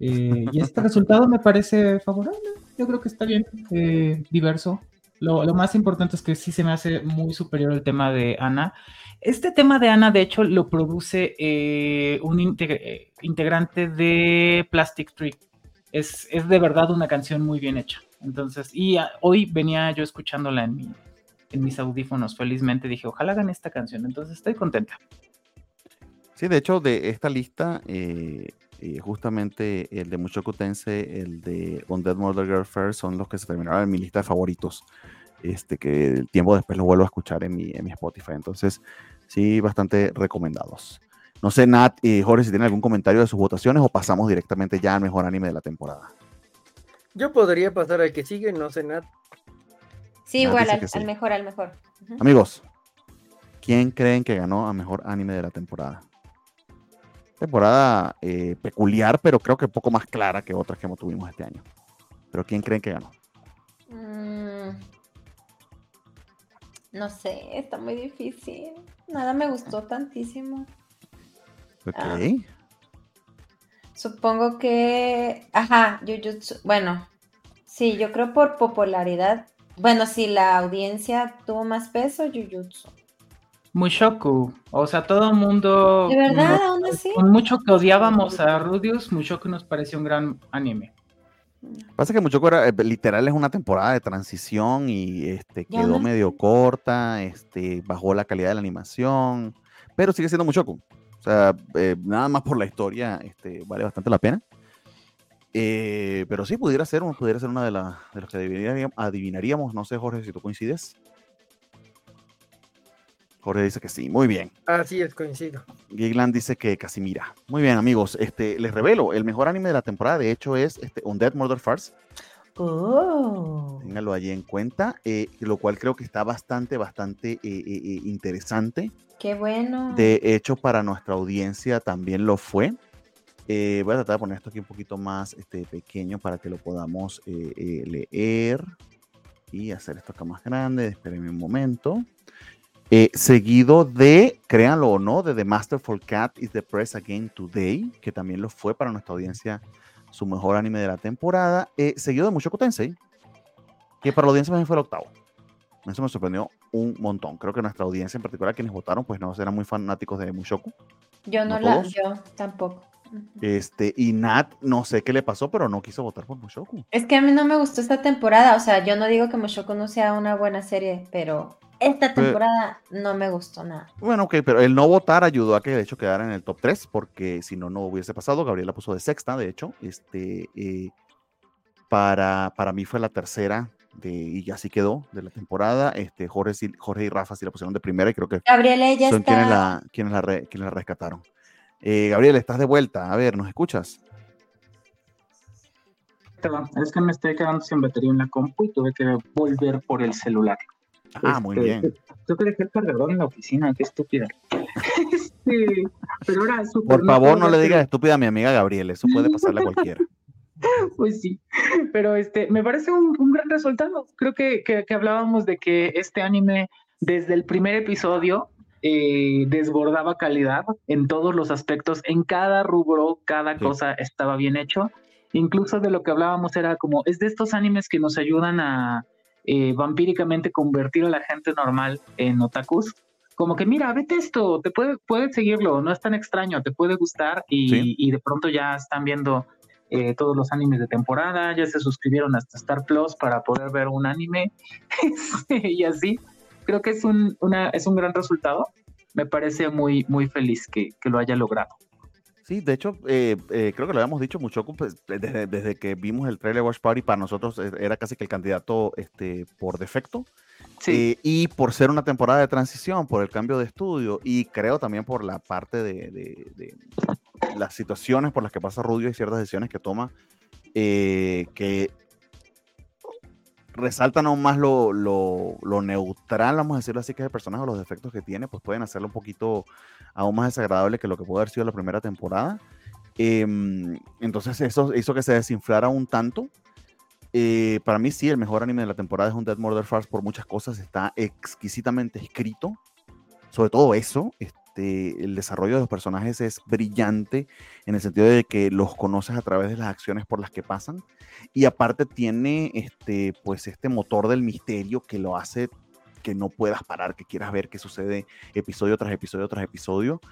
Eh, y este resultado me parece favorable. Yo creo que está bien, eh, diverso. Lo, lo, más importante es que sí se me hace muy superior el tema de Ana. Este tema de Ana, de hecho, lo produce eh, un integrante de Plastic Tree. Es, es, de verdad una canción muy bien hecha. Entonces, y hoy venía yo escuchándola en, mi, en mis audífonos, felizmente dije, ojalá hagan esta canción. Entonces, estoy contenta. Sí, de hecho, de esta lista, eh, eh, justamente el de Mucho Tense, el de On Dead Murder Girl First son los que se terminaron en mi lista de favoritos. Este, que el tiempo después los vuelvo a escuchar en mi, en mi Spotify. Entonces, sí, bastante recomendados. No sé, Nat y Jorge, si tienen algún comentario de sus votaciones o pasamos directamente ya al mejor anime de la temporada. Yo podría pasar al que sigue, no sé, Nat. Sí, igual, al, mejor, al mejor. Amigos, ¿quién creen que ganó a mejor anime de la temporada? Temporada eh, peculiar, pero creo que poco más clara que otras que tuvimos este año. Pero ¿quién creen que ganó? Mm, no sé, está muy difícil. Nada me gustó tantísimo. Ok. Ah. supongo que. Ajá, Jujutsu. Bueno, sí, yo creo por popularidad. Bueno, si la audiencia tuvo más peso, Jujutsu. Mushoku, o sea, todo el mundo. De verdad, aún así. Con mucho que odiábamos a Rudius, Mushoku nos pareció un gran anime. Pasa que Mucho era, eh, literal es una temporada de transición y este, quedó medio corta, este, bajó la calidad de la animación, pero sigue siendo Mucho O sea, eh, nada más por la historia, este, vale bastante la pena. Eh, pero sí, pudiera ser, pudiera ser una de, las de los que adivinaríamos, adivinaríamos. No sé, Jorge, si tú coincides. Jorge dice que sí, muy bien. Así es, coincido. Gigland dice que casi mira. Muy bien, amigos. Este, les revelo, el mejor anime de la temporada, de hecho, es este, Undead Murder Farce. Oh. Ténganlo allí en cuenta, eh, lo cual creo que está bastante, bastante eh, eh, interesante. Qué bueno. De hecho, para nuestra audiencia también lo fue. voy a tratar de poner esto aquí un poquito más este, pequeño para que lo podamos leer y hacer esto acá más grande. Espérenme un momento. Eh, seguido de, créanlo o no, de The Masterful Cat is the Press Again Today, que también lo fue para nuestra audiencia su mejor anime de la temporada, eh, seguido de Mushoku Tensei, que para la audiencia también fue el octavo. Eso me sorprendió un montón. Creo que nuestra audiencia en particular, quienes votaron, pues no eran muy fanáticos de Mushoku. Yo no, la, yo tampoco. Este, y Nat, no sé qué le pasó, pero no quiso votar por Mushoku. Es que a mí no me gustó esta temporada. O sea, yo no digo que Mushoku no sea una buena serie, pero esta temporada no me gustó nada. Bueno, ok, pero el no votar ayudó a que de hecho quedara en el top 3, porque si no, no hubiese pasado. Gabriela puso de sexta, de hecho. Este, eh, para, para mí fue la tercera de, y así quedó de la temporada. Este, Jorge, Jorge y Rafa sí la pusieron de primera y creo que Gabriela ya son está... quienes, la, quienes, la quienes la rescataron. Eh, Gabriela, estás de vuelta. A ver, ¿nos escuchas? Es que me estoy quedando sin batería en la compu y tuve que volver por el celular. Ah, muy este, bien. Yo que dejé el cargador en la oficina, qué estúpida. Este, pero ahora Por favor, no le digas estúpida a mi amiga Gabriel, eso puede pasarle a cualquiera. Pues sí, pero este, me parece un, gran resultado. Creo que, que, hablábamos de que este anime, desde el primer episodio, eh, desbordaba calidad en todos los aspectos, en cada rubro, cada cosa estaba bien hecho. Incluso de lo que hablábamos era como, es de estos animes que nos ayudan a, eh, vampíricamente convertir a la gente normal en otakus. Como que, mira, vete esto, te puede, puedes seguirlo, no es tan extraño, te puede gustar y, de pronto ya están viendo eh, todos los animes de temporada, ya se suscribieron hasta Star Plus para poder ver un anime y así. Creo que es un, una, es un gran resultado. Me parece muy, muy feliz que, que lo haya logrado. Sí, de hecho, eh, eh, creo que lo habíamos dicho mucho pues, desde, que vimos el trailer Watch Party, para nosotros eh, era casi que el candidato este, por defecto. Sí. y por ser una temporada de transición, por el cambio de estudio y creo también por la parte de, las situaciones por las que pasa Rudio y ciertas decisiones que toma, que resaltan aún más lo, lo, neutral, vamos a decirlo así, que es el personaje los defectos que tiene, pues pueden hacerlo un poquito aún más desagradable que lo que puede haber sido la primera temporada. Em, entonces eso hizo que se desinflara un tanto. Eh, para mí sí, el mejor anime de la temporada es un Dead Murder Farce por muchas cosas. Está exquisitamente escrito. Sobre todo eso, este, el desarrollo de los personajes es brillante en el sentido de que los conoces a través de las acciones por las que pasan. Y aparte tiene este, pues este motor del misterio que lo hace que no puedas parar, que quieras ver qué sucede episodio tras episodio tras episodio,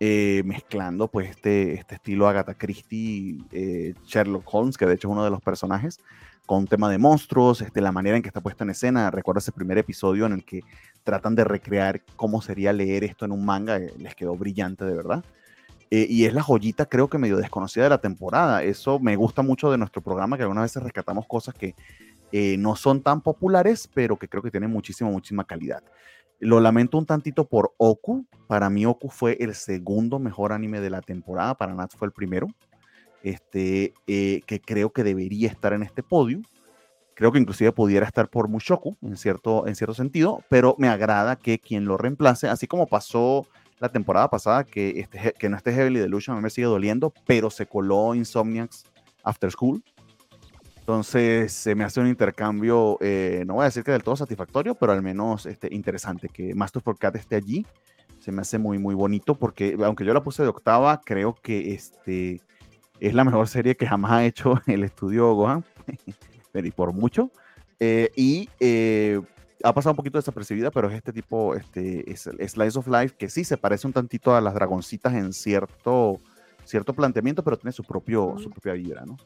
eh, mezclando pues este, este estilo Agatha Christie, eh, Sherlock Holmes, que de hecho es uno de los personajes, con tema de monstruos, este, la manera en que está puesta en escena. Recuerdo ese primer episodio en el que tratan de recrear cómo sería leer esto en un manga, eh, les quedó brillante de verdad. y es la joyita, creo que medio desconocida de la temporada. Eso me gusta mucho de nuestro programa, que algunas veces rescatamos cosas que eh, no son tan populares, pero que creo que tienen muchísima, muchísima calidad. Lo lamento un tantito por Oku. Para mí Oku fue el segundo mejor anime de la temporada. Para Nat fue el primero. Este, eh, que creo que debería estar en este podio. Creo que inclusive pudiera estar por Mushoku, en cierto, en cierto sentido, pero me agrada que quien lo reemplace, así como pasó la temporada pasada, que, este, que no esté Heavily Delusion, a mí me sigue doliendo, pero se coló Insomniacs After School entonces se me hace un intercambio, eh, no voy a decir que del todo satisfactorio, pero al menos este, interesante. Que Master for Cat esté allí, se me hace muy, muy bonito porque aunque yo la puse de octava, creo que este, es la mejor serie que jamás ha hecho el estudio Gohan, y por mucho. Eh, y eh, ha pasado un poquito desapercibida, pero es este tipo, este, es, Slice of Life, que sí se parece un tantito a las dragoncitas en cierto, cierto planteamiento, pero tiene su, propio, su propia vibra, ¿no?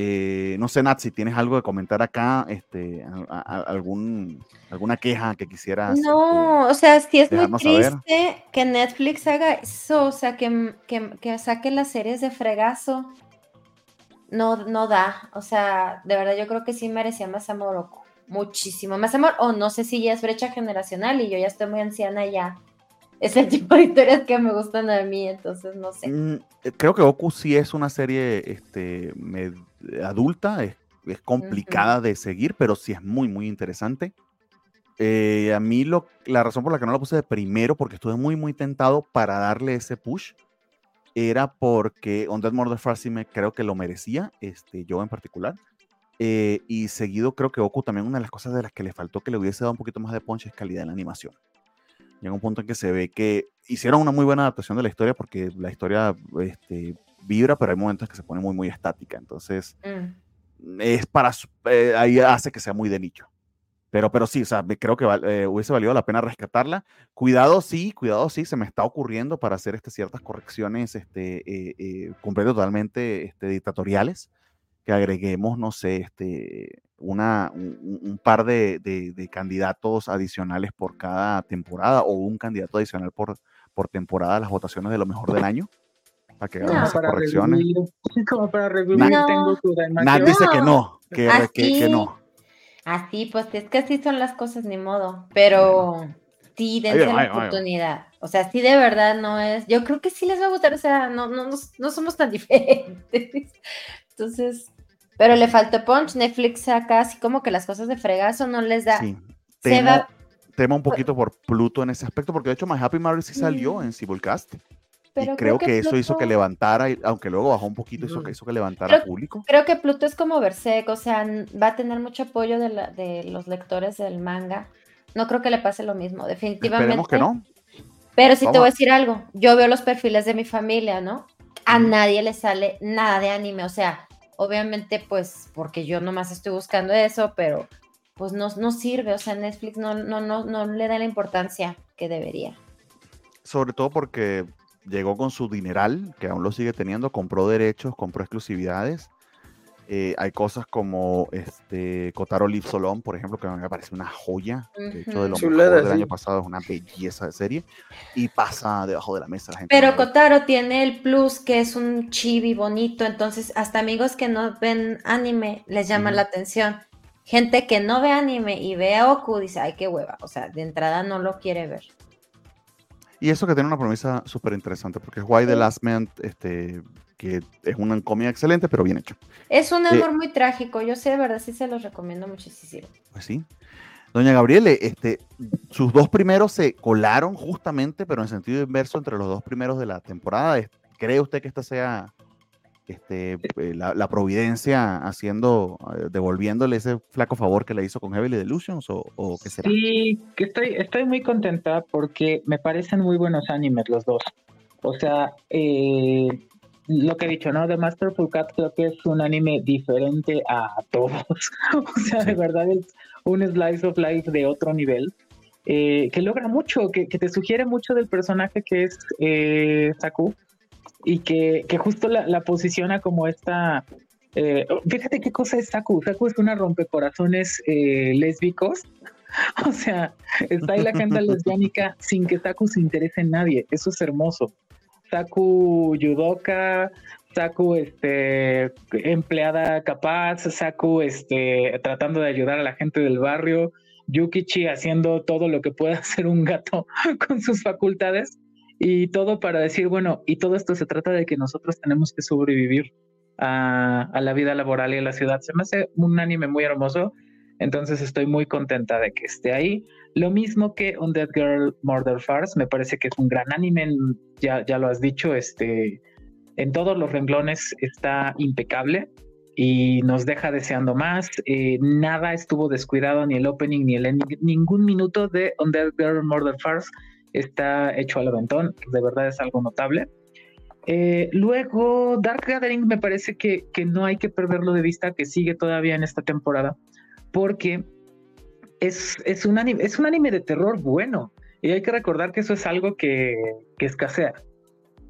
Eh, no sé, Nat, si tienes algo de comentar acá, este, algún, alguna queja que quisieras. No, este, o sea, sí es muy triste que Netflix haga eso, o sea, que, que, saque las series de fregazo. No, no da, o sea, de verdad yo creo que sí merecía más amor, muchísimo más amor, o no sé si ya es brecha generacional y yo ya estoy muy anciana ya es el tipo de historias que me gustan a mí, entonces no sé. Mm, eh, creo que Oku sí es una serie este, adulta, es, complicada de seguir, pero sí es muy, muy interesante. Eh, a mí lo, la razón por la que no la puse de primero, porque estuve muy, muy tentado para darle ese push, era porque On Dead Murder Farsi me creo que lo merecía, este, yo en particular. Eh, y seguido creo que Oku también una de las cosas de las que le faltó que le hubiese dado un poquito más de punch es calidad en la animación llega un punto en que se ve que hicieron una muy buena adaptación de la historia porque la historia este, vibra, pero hay momentos que se pone muy, muy estática. Entonces, mm. es para, eh, ahí hace que sea muy de nicho. Pero, pero sí, o sea, creo que eh, hubiese valido la pena rescatarla. Cuidado, sí, cuidado, sí, se me está ocurriendo para hacer este, ciertas correcciones este, eh, totalmente este, dictatoriales que agreguemos, no sé, este, una, un, par de, de, candidatos adicionales por cada temporada o un candidato adicional por, por temporada a las votaciones de lo mejor del año. Para que hagamos esas correcciones. como para revivir, tengo Nadie dice que no, que, que, que, no. Así, pues es que así son las cosas, ni modo. Pero sí, dense la oportunidad. O sea, sí de verdad no es. Yo creo que sí les va a gustar. O sea, no, no, no somos tan diferentes. Entonces, pero le faltó punch. Netflix saca así como que las cosas de fregazo no les da. Sí. Tema, un poquito por Pluto en ese aspecto, porque de hecho My Happy Marriage sí salió en Cibulcast. Pero y creo, que, eso hizo que levantara, aunque luego bajó un poquito, hizo, que hizo que levantara al público. Creo que Pluto es como Berserk, o sea, va a tener mucho apoyo de, de los lectores del manga. No creo que le pase lo mismo, definitivamente. Esperemos que no. Pero sí te voy a decir algo, yo veo los perfiles de mi familia, ¿no? A nadie le sale nada de anime, o sea, Obviamente, pues, porque yo nomás estoy buscando eso, pero pues no, no sirve, o sea, Netflix no, no, no, no le da la importancia que debería. Sobre todo porque llegó con su dineral, que aún lo sigue teniendo, compró derechos, compró exclusividades eh, hay cosas como este Kotaro Live Solon, por ejemplo, que me parece una joya. De hecho, de lo mejor del año pasado es una belleza de serie. Y pasa debajo de la mesa la gente. Pero Kotaro tiene el plus que es un chibi bonito. Entonces, hasta amigos que no ven anime les llama la atención. Gente que no ve anime y ve a Oku dice, ay, qué hueva. O sea, de entrada no lo quiere ver. Y eso que tiene una promesa súper interesante, porque es Why the Last Man este, que es una comida excelente, pero bien hecho. Es un amor eh, muy trágico, yo sé, de verdad, sí se los recomiendo muchísimo. Pues sí. Doña Gabriele, este, sus dos primeros se colaron justamente, pero en sentido inverso entre los dos primeros de la temporada. ¿Cree usted que esta sea este, eh, la, providencia haciendo, eh, devolviéndole ese flaco favor que le hizo con Heavily Delusions o, o qué será? Sí, que estoy, estoy muy contenta porque me parecen muy buenos animes los dos. O sea, eh, lo que he didicho, ¿no? The Masterful Cat creo que es un anime diferente a todos. o sea, de verdad es un slice of life de otro nivel. que logra mucho, que, que, te sugiere mucho del personaje que es Saku y que, que justo la, posiciona como esta... Eh, fíjate qué cosa es Saku. Saku es una rompecorazones eh, lésbicos. O sea, está ahí la agenda lesbiánica sin que Saku se interese en nadie. Eso es hermoso. Saku yudoka, Saku este, empleada capaz, Saku este, tratando de ayudar a la gente del barrio, Yukichi haciendo todo lo que puede hacer un gato con sus facultades. Y todo para decir, bueno, y todo esto se trata de que nosotros tenemos que sobrevivir a, la vida laboral y a la ciudad. Se me hace un anime muy hermoso, entonces estoy muy contenta de que esté ahí. Lo mismo que Undead Girl Murder Farce, me parece que es un gran anime, ya, ya lo has dicho, este, en todos los renglones está impecable y nos deja deseando más. Eh, nada estuvo descuidado, ni el opening, ni el ending, ningún minuto de Undead Girl Murder Farce está hecho al aventón, de verdad es algo notable. Eh, luego, Dark Gathering me parece que, que, no hay que perderlo de vista, que sigue todavía en esta temporada, porque es, es, un, anime, es un anime de terror bueno, y hay que recordar que eso es algo que, que escasea.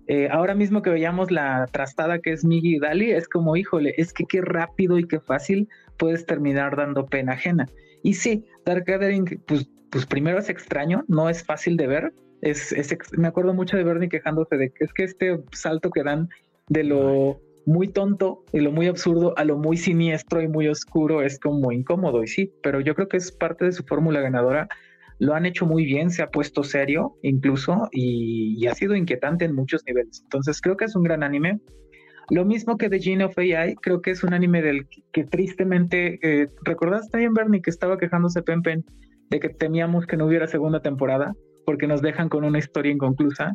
Eh, ahora mismo que veíamos la trastada que es Migi y Dali, es como, híjole, es que qué rápido y qué fácil puedes terminar dando pena ajena. Y sí, Dark Gathering, pues pues primero es extraño, no es fácil de ver. Es, me acuerdo mucho de Bernie quejándose de que es que este salto que dan de lo muy tonto y lo muy absurdo a lo muy siniestro y muy oscuro es como incómodo y sí, pero yo creo que es parte de su fórmula ganadora. Lo han hecho muy bien, se ha puesto serio incluso y, ha sido inquietante en muchos niveles. Entonces creo que es un gran anime. Lo mismo que The Gene of AI, creo que es un anime del que, tristemente, eh, ¿recordaste bien Bernie que estaba quejándose Pempen de que temíamos que no hubiera segunda temporada porque nos dejan con una historia inconclusa,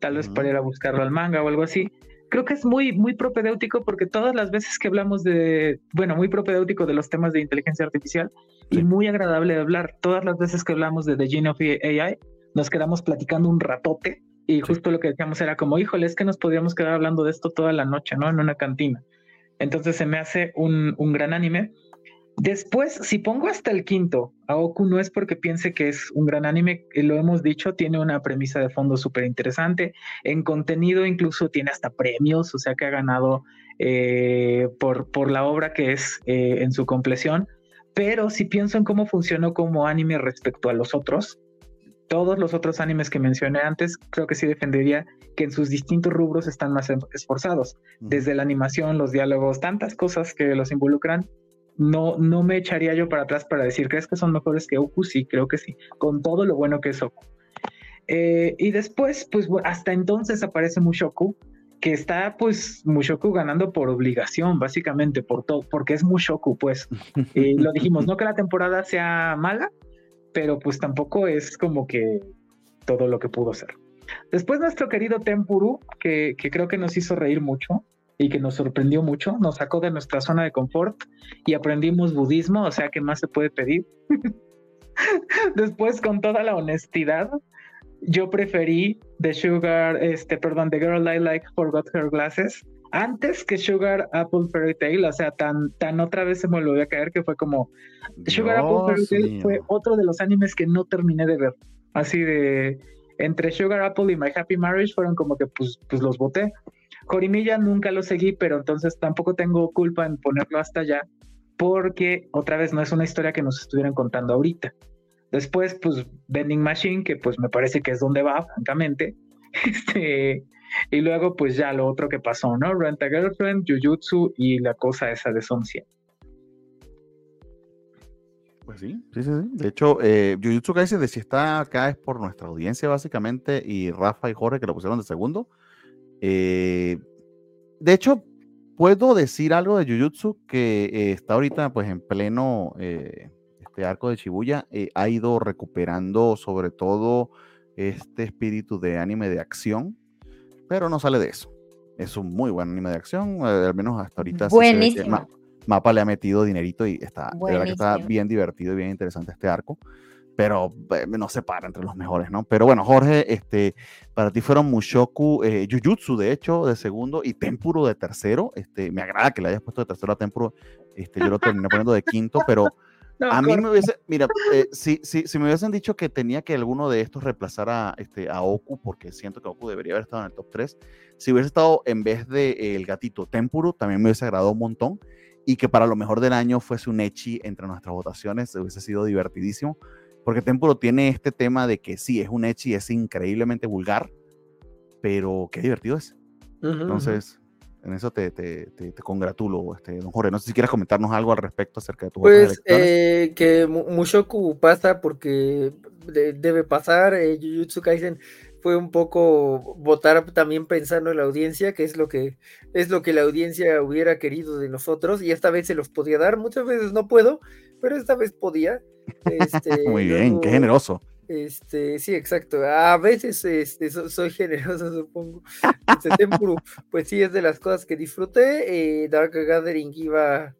tal vez para ir a buscarlo al manga o algo así. Creo que es muy, muy propedéutico porque todas las veces que hablamos de, bueno, muy propedéutico de los temas de inteligencia artificial y muy agradable de hablar, todas las veces que hablamos de The Gene of AI, nos quedamos platicando un ratote y justo lo que decíamos era como, híjole, es que nos podríamos quedar hablando de esto toda la noche, ¿no? En una cantina. Entonces se me hace un, un gran anime Después, si pongo hasta el quinto, Aoku no es porque piense que es un gran anime, lo hemos dicho, tiene una premisa de fondo súper interesante, en contenido incluso tiene hasta premios, o sea que ha ganado eh, por, por la obra que es eh, en su compleción, pero si pienso en cómo funcionó como anime respecto a los otros, todos los otros animes que mencioné antes, creo que sí defendería que en sus distintos rubros están más esforzados, desde la animación, los diálogos, tantas cosas que los involucran, no, no me echaría yo para atrás para decir, ¿crees que son mejores que Oku? Sí, creo que sí, con todo lo bueno que es Oku. Eh, y después, pues hasta entonces aparece Mushoku, que está pues Mushoku ganando por obligación, básicamente, por todo, porque es Mushoku, pues. Y lo dijimos, no que la temporada sea mala, pero pues tampoco es como que todo lo que pudo ser. Después nuestro querido Tempuru, que, que creo que nos hizo reír mucho, y que nos sorprendió mucho, nos sacó de nuestra zona de confort y aprendimos budismo, o sea, ¿qué más se puede pedir? Después, con toda la honestidad, yo preferí The Sugar, este, perdón, The Girl I Like Forgot Her Glasses antes que Sugar Apple Fairy Tail, o sea, tan, tan otra vez se me volvió a caer que fue como Sugar Apple Fairy Tail fue otro de los animes que no terminé de ver. Así de entre Sugar Apple y My Happy Marriage fueron como que pues, pues los boté. Jorimilla nunca lo seguí, pero entonces tampoco tengo culpa en ponerlo hasta allá, porque otra vez no es una historia que nos estuvieran contando ahorita. Después, pues, Vending Machine, que pues me parece que es donde va, francamente. Este, y luego, pues ya lo otro que pasó, ¿no? Rent a Girlfriend, Jujutsu y la cosa esa de Son 100. Pues sí, sí, sí, sí. De hecho, eh, Jujutsu Kaisen de si está acá es por nuestra audiencia, básicamente, y Rafa y Jorge que lo pusieron de segundo. Eh, de hecho, puedo decir algo de Jujutsu que eh, está ahorita pues en pleno eh, este arco de Shibuya, ha ido recuperando sobre todo este espíritu de anime de acción, pero no sale de eso. Es un muy buen anime de acción, eh, al menos hasta ahorita. Buenísimo. Mapa le ha metido dinerito y está, de verdad que está bien divertido y bien interesante este arco pero eh, no se para entre los mejores, ¿no? Pero bueno, Jorge, este, para ti fueron Mushoku, eh, Jujutsu, de hecho, de segundo, y Tempuro de tercero. Este, me agrada que le hayas puesto de tercero a Tempuro. Este, yo lo terminé poniendo de quinto, pero a mí me hubiese, mira, eh, si, si, si, me hubiesen dicho que tenía que alguno de estos reemplazar a, este, a Oku, porque siento que Oku debería haber estado en el top 3, si hubiese estado en vez del de, el gatito Tempuro, también me hubiese agradado un montón. Y que para lo mejor del año fuese un Echi entre nuestras votaciones, hubiese sido divertidísimo porque Tempuro tiene este tema de que sí, es un Echi, es increíblemente vulgar, pero qué divertido es. Entonces, en eso te, te, te, congratulo, este, don Jorge. No sé si quieres comentarnos algo al respecto acerca de tu Pues eh, que Mushoku pasa porque debe pasar. Eh, Jujutsu Kaisen fue un poco votar también pensando en la audiencia, que es lo que es lo que la audiencia hubiera querido de nosotros, y esta vez se los podía dar. Muchas veces no puedo, pero esta vez podía. Este, Muy bien, qué generoso. Este, sí, exacto. A veces este, soy generoso, supongo. Este Tempuru, pues sí, es de las cosas que disfruté. Eh, Dark Gathering iba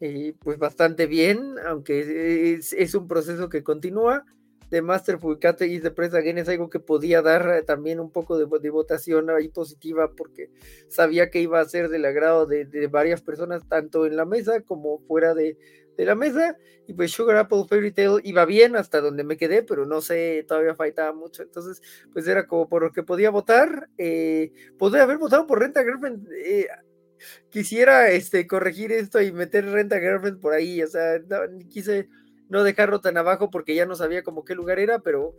eh, pues bastante bien, aunque es, un proceso que continúa. De Master Cat y de Press Again es algo que podía dar también un poco de, votación ahí positiva porque sabía que iba a ser del agrado de, de varias personas, tanto en la mesa como fuera de, de la mesa. Y pues Sugar Apple Fairy Tale iba bien hasta donde me quedé, pero no sé, todavía faltaba mucho. Entonces, pues era como por lo que podía votar. Eh, podría haber votado por Renta Girlfriend. Eh, quisiera este, corregir esto y meter Renta Girlfriend por ahí. O sea, quise no dejarlo tan abajo porque ya no sabía como qué lugar era, pero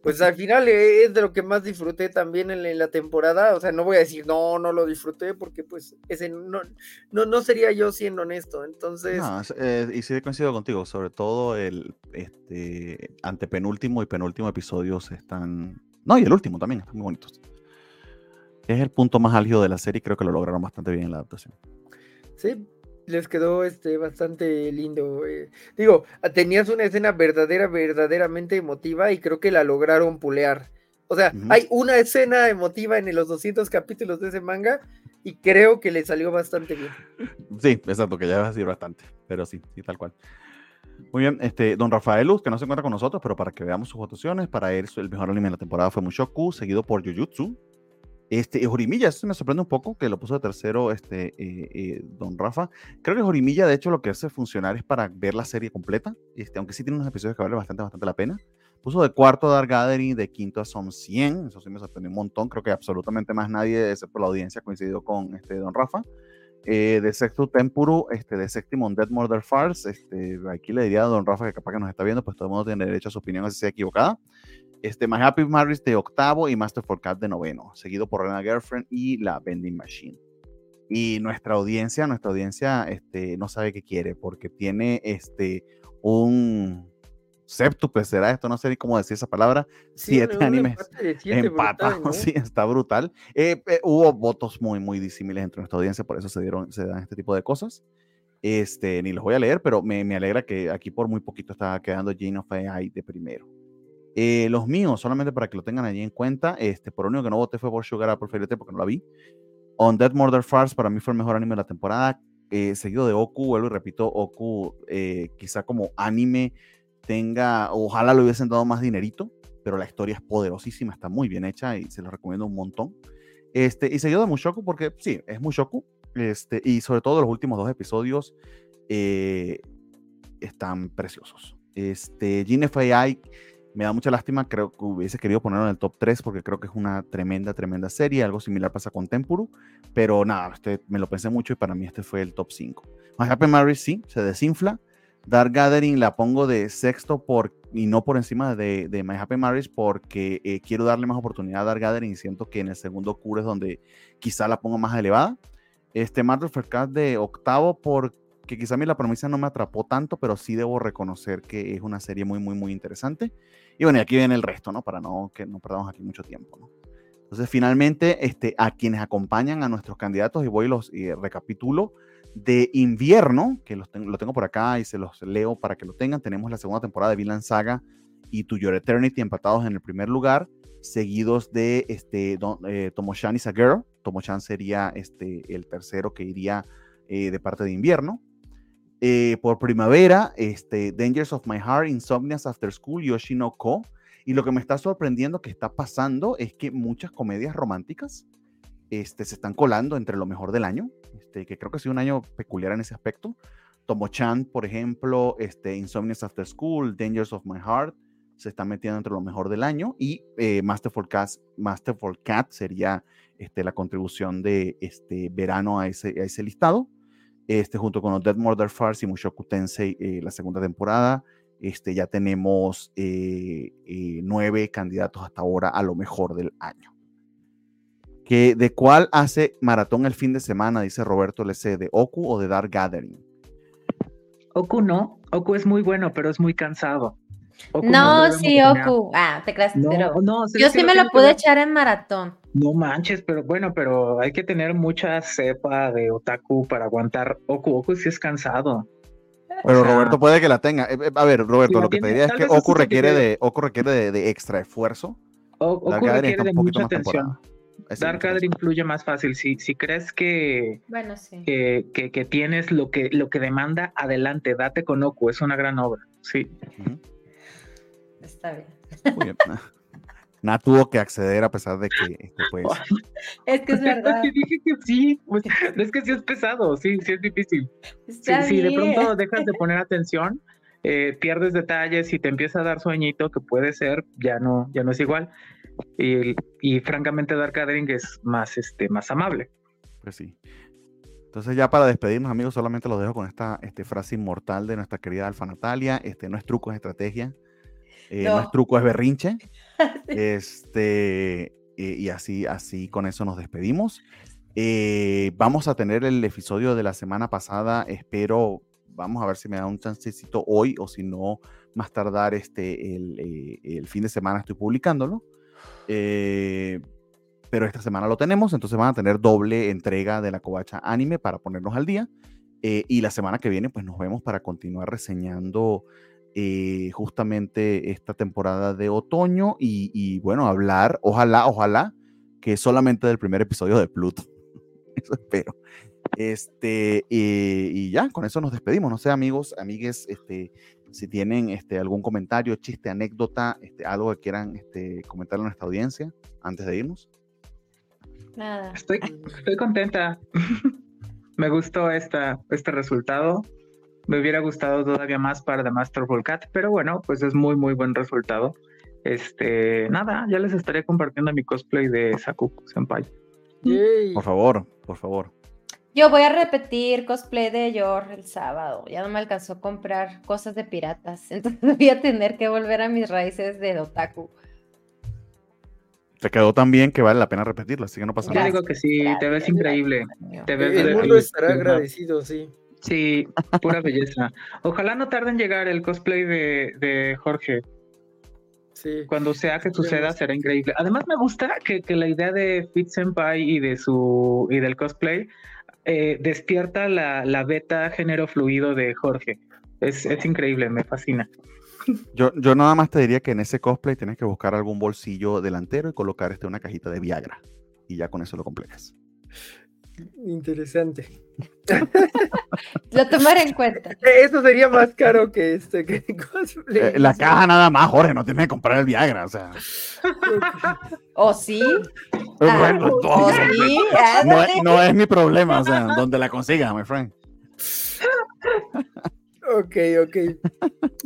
pues al final es de lo que más disfruté también en, la temporada. O sea, no voy a decir no, no lo disfruté porque pues ese no, no, no sería yo siendo honesto. Entonces. No, eh, y sí coincido contigo, sobre todo el este antepenúltimo y penúltimo episodios están. No, y el último también, están muy bonitos. Es el punto más álgido de la serie y creo que lo lograron bastante bien en la adaptación. Sí, les quedó este bastante lindo. Eh. Digo, tenías una escena verdadera, verdaderamente emotiva y creo que la lograron pulear. O sea, hay una escena emotiva en los 200 capítulos de ese manga y creo que le salió bastante bien. Sí, exacto, que ya va a decir bastante, pero sí, sí, tal cual. Muy bien, este, don Rafael Luz, que no se encuentra con nosotros, pero para que veamos sus votaciones, para él el mejor anime de la temporada fue Mushoku, seguido por Jujutsu, este, Jorimilla, eso me sorprende un poco que lo puso de tercero este, eh, eh, Don Rafa. Creo que Jorimilla, de hecho, lo que hace funcionar es para ver la serie completa, este, aunque sí tiene unos episodios que vale bastante, bastante la pena. Puso de cuarto a Dark Gathering, de quinto a Son 100, eso sí me sorprendió un montón. Creo que absolutamente más nadie, excepto la audiencia, coincidió con este, Don Rafa. Eh, de sexto Tempuru, este, de séptimo Dead Murder Farce. Este, aquí le diría a Don Rafa que capaz que nos está viendo, pues todo el mundo tiene derecho a su opinión, si sea equivocada. Este, My Happy Marriage de octavo y Master for Cat de noveno, seguido por Rena Girlfriend y La Vending Machine. Y nuestra audiencia, nuestra audiencia este, no sabe qué quiere porque tiene este, un septuple, será esto, no sé ni cómo decir esa palabra, siete animes empatados, sí, está brutal. Eh, eh, hubo votos muy, muy disímiles entre nuestra audiencia, por eso se, dieron, se dan este tipo de cosas. Este, ni los voy a leer, pero me, me alegra que aquí por muy poquito está quedando Jane of AI de primero. Eh, los míos, solamente para que lo tengan allí en cuenta, este, por lo único que no voté fue por Sugar Apple Fairy porque no la vi. On Dead Murder Farce para mí fue el mejor anime de la temporada, eh, seguido de Oku, vuelvo y repito, Oku eh, quizá como anime tenga, ojalá lo hubiesen dado más dinerito, pero la historia es poderosísima, está muy bien hecha y se lo recomiendo un montón. Este, y seguido de Mushoku porque sí, es Mushoku, este, y sobre todo los últimos dos episodios están preciosos. Este, GNFAI me da mucha lástima, creo que hubiese querido ponerlo en el top 3 porque creo que es una tremenda, tremenda serie. Algo similar pasa con Tempuru, pero nada, este, me lo pensé mucho y para mí este fue el top 5. My Happy Marriage sí, se desinfla. Dark Gathering la pongo de sexto por, y no por encima de, de My Happy Marriage porque eh, quiero darle más oportunidad a Dark Gathering y siento que en el segundo cure es donde quizá la pongo más elevada. Este Marvel Cat de octavo porque que quizá a mí la promesa no me atrapó tanto, pero sí debo reconocer que es una serie muy, muy, muy interesante. Y bueno, y aquí viene el resto, ¿no? Para no que no perdamos aquí mucho tiempo, ¿no? Entonces, finalmente, este, a quienes acompañan a nuestros candidatos, y voy y los recapitulo, de invierno, que los tengo, lo tengo por acá y se los leo para que lo tengan, tenemos la segunda temporada de Villain Saga y To Your Eternity empatados en el primer lugar, seguidos de este, Don, eh, Tomoshani Girl, Tomo-chan sería este, el tercero que iría eh, de parte de invierno. Eh, por primavera, este, Dangers of My Heart, Insomnias After School, Yoshino Ko. Y lo que me está sorprendiendo que está pasando es que muchas comedias románticas este, se están colando entre lo mejor del año, este, que creo que ha sido un año peculiar en ese aspecto. Tomo-chan, por ejemplo, este, Insomnias After School, Dangers of My Heart, se está metiendo entre lo mejor del año. Y eh, Masterful, Cat, Masterful Cat sería este, la contribución de este verano a ese, a ese listado. Este, junto con los Dead Murder Farce y Mushoku Tensei, eh, la segunda temporada. Este, ya tenemos eh, eh, nueve candidatos hasta ahora a lo mejor del año. Que, ¿De cuál hace maratón el fin de semana? Dice Roberto LC, ¿de Oku o de Dark Gathering? Oku no, Oku es muy bueno, pero es muy cansado. Oku no, no sí, Oku. Ah, te creas, no, pero no, yo sí me lo pude echar en maratón. No manches, pero bueno, pero hay que tener mucha cepa de otaku para aguantar Oku. Oku sí es cansado. Pero Roberto puede que la tenga. Eh, eh, a ver, Roberto, lo que te diría es que Oku requiere, de, Oku requiere de, extra esfuerzo. Oku requiere de mucha atención. Dark Gathering influye más fácil. Si, si crees que, bueno, sí. que, que, tienes lo que, lo que demanda, adelante, date con Oku. Es una gran obra. Sí. Está bien. Muy bien. nada tuvo que acceder a pesar de que este, pues es que es verdad. dije que sí. Pues, es que sí es pesado sí sí es difícil. Si, de pronto dejas de poner atención eh, pierdes detalles y te empieza a dar sueñito que puede ser ya no ya no es igual. Y, y francamente Dark Gathering es más este más amable. Pues sí. Entonces ya para despedirnos amigos solamente los dejo con esta este, frase inmortal de nuestra querida Alfa Natalia. Este no es truco es estrategia eh, no. es truco, es berrinche. este, eh, y así, así con eso nos despedimos. Eh, vamos a tener el episodio de la semana pasada. Espero, vamos a ver si me da un chancecito hoy o si no, más tardar este, el, el fin de semana estoy publicándolo. pero esta semana lo tenemos, entonces van a tener doble entrega de la covacha anime para ponernos al día. y la semana que viene, pues nos vemos para continuar reseñando eh, justamente esta temporada de otoño y, bueno, hablar, ojalá, ojalá, que solamente del primer episodio de Pluto. Eso espero. Este, eh, y ya, con eso nos despedimos. No sé, amigos, amigues, este, si tienen este, algún comentario, chiste, anécdota, este, algo que quieran este, comentar a nuestra audiencia antes de irnos. Nada. Estoy, estoy contenta. Me gustó esta, este resultado me hubiera gustado todavía más para The Master Cat, pero bueno, pues es muy, muy buen resultado. Este, nada, ya les estaré compartiendo mi cosplay de Sakuku Senpai. Por favor, por favor. Yo voy a repetir cosplay de Yor el sábado. Ya no me alcanzó a comprar cosas de piratas. Entonces voy a tener que volver a mis raíces de Otaku. Te quedó tan bien que vale la pena repetirlo, así que no pasa nada. Yo digo que sí, te ves increíble. Te ves el mundo estará agradecido, sí. Sí, pura belleza. Ojalá no tarde en llegar el cosplay de, Jorge. Sí. Cuando sea que suceda será increíble. Además me gusta que, la idea de Fit Senpai y de su y del cosplay eh, despierta la, beta género fluido de Jorge. Es, increíble, me fascina. Yo, yo nada más te diría que en ese cosplay tienes que buscar algún bolsillo delantero y colocar este una cajita de Viagra. Y ya con eso lo completas. Interesante. Lo tomaré en cuenta. Eso sería más caro que este que eh, la caja nada más, Jorge, no tienes que comprar el Viagra, o sea. ¿O sí? Bueno, ¿O sí? No, no, es mi problema, o sea, donde la consiga, my friend. Ok, ok.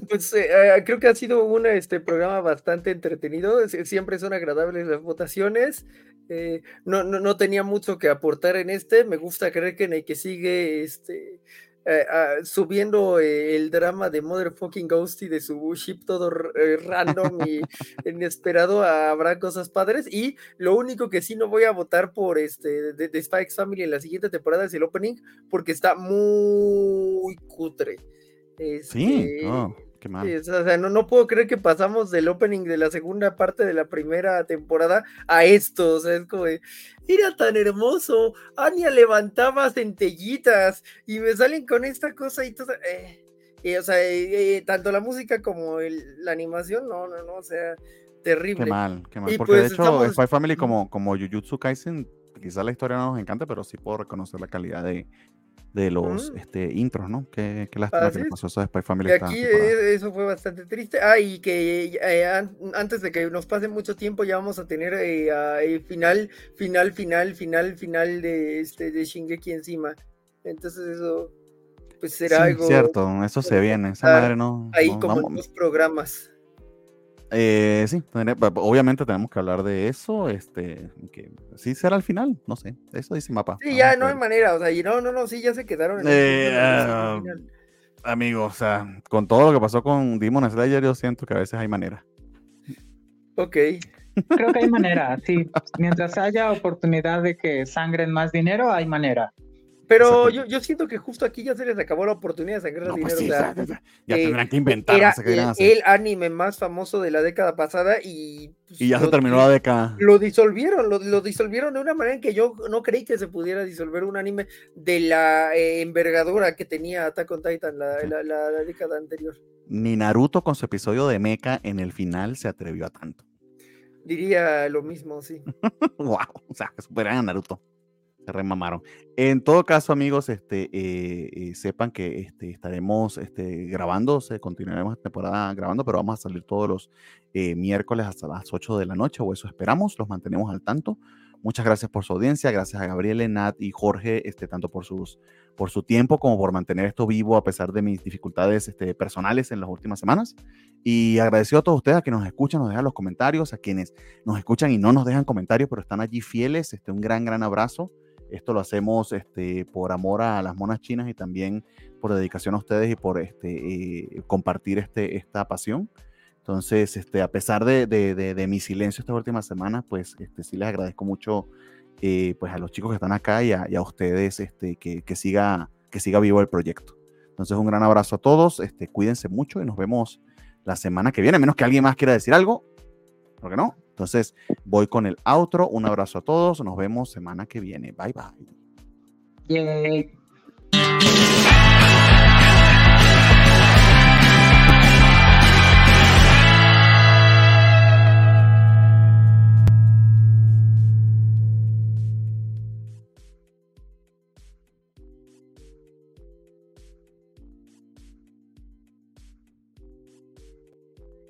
Pues eh, eh, creo que ha sido un este, programa bastante entretenido. Siempre son agradables las votaciones. Eh, no, no, no, tenía mucho que aportar en este. Me gusta creer que en el que sigue este, ah, subiendo el drama de Motherfucking Ghosty de su ship todo random y inesperado. habrá cosas padres. Y lo único que sí no voy a votar por este de, de Spikes Family en la siguiente temporada es el opening, porque está muy cutre sí, este, qué mal. o sea, no, no puedo creer que pasamos del opening de la segunda parte de la primera temporada a esto. O sea, es como de, era tan hermoso. Anya levantaba centellitas y me salen con esta cosa y todo. Eh, o sea, eh, tanto la música como la animación, no, no, no, o sea, terrible. Qué mal, qué mal. Porque de pues hecho, Spy Family como, como Jujutsu Kaisen quizás la historia no nos encante, pero sí puedo reconocer la calidad de, de los este, intros, ¿no? Qué, qué lástima que le pasó eso de Spy Family. Aquí eh, eso fue bastante triste. Ah, y que eh, antes de que nos pase mucho tiempo ya vamos a tener eh, final, final, final, final, final de, este, de Shingeki encima. Entonces eso pues será algo... Cierto, eso se viene. Esa madre no... Ahí como en los programas. Eh, sí, obviamente tenemos que hablar de eso, este, que sí será al final, no sé, eso dice mapa. Sí, ya no hay manera, o sea, y no, no, no, sí, ya se quedaron. En eh, uh, amigo, o sea, con todo lo que pasó con Demon Slayer, yo siento que a veces hay manera. Ok. Creo que hay manera, sí. Mientras haya oportunidad de que sangren más dinero, hay manera. Pero yo, yo, siento que justo aquí ya se les acabó la oportunidad de sacar pues dinero. ya, eh, tendrán que inventar. Era el, anime más famoso de la década pasada y. Pues, y ya se terminó la década. Lo disolvieron, lo, lo, disolvieron de una manera en que yo no creí que se pudiera disolver un anime de la eh, envergadura que tenía Attack on Titan la, la, la, década anterior. Ni Naruto con su episodio de Mecha en el final se atrevió a tanto. Diría lo mismo, sí. wow, o sea, superan a Naruto remamaron. En todo caso, amigos, este, eh, eh, sepan que este, estaremos este, grabando, continuaremos la temporada grabando, pero vamos a salir todos los eh, miércoles hasta las 8 de la noche, o eso esperamos, los mantenemos al tanto. Muchas gracias por su audiencia, gracias a Gabriel, Nat y Jorge, este, tanto por, sus, por su tiempo como por mantener esto vivo a pesar de mis dificultades este, personales en las últimas semanas. Y agradecido a todos ustedes a quienes nos escuchan, nos dejan los comentarios, a quienes nos escuchan y no nos dejan comentarios, pero están allí fieles. Este, un gran, gran abrazo. Esto lo hacemos este, por amor a las monas chinas y también por dedicación a ustedes y por este, eh, compartir este, esta pasión. Entonces, este, a pesar de, de, mi silencio esta última semana, pues este, sí les agradezco mucho eh, pues a los chicos que están acá y a, y a ustedes este, que, que, siga, que siga vivo el proyecto. Entonces, un gran abrazo a todos, este, cuídense mucho y nos vemos la semana que viene, menos que alguien más quiera decir algo. ¿Por qué no? Entonces, voy con el outro. Un abrazo a todos. Nos vemos semana que viene. Bye bye.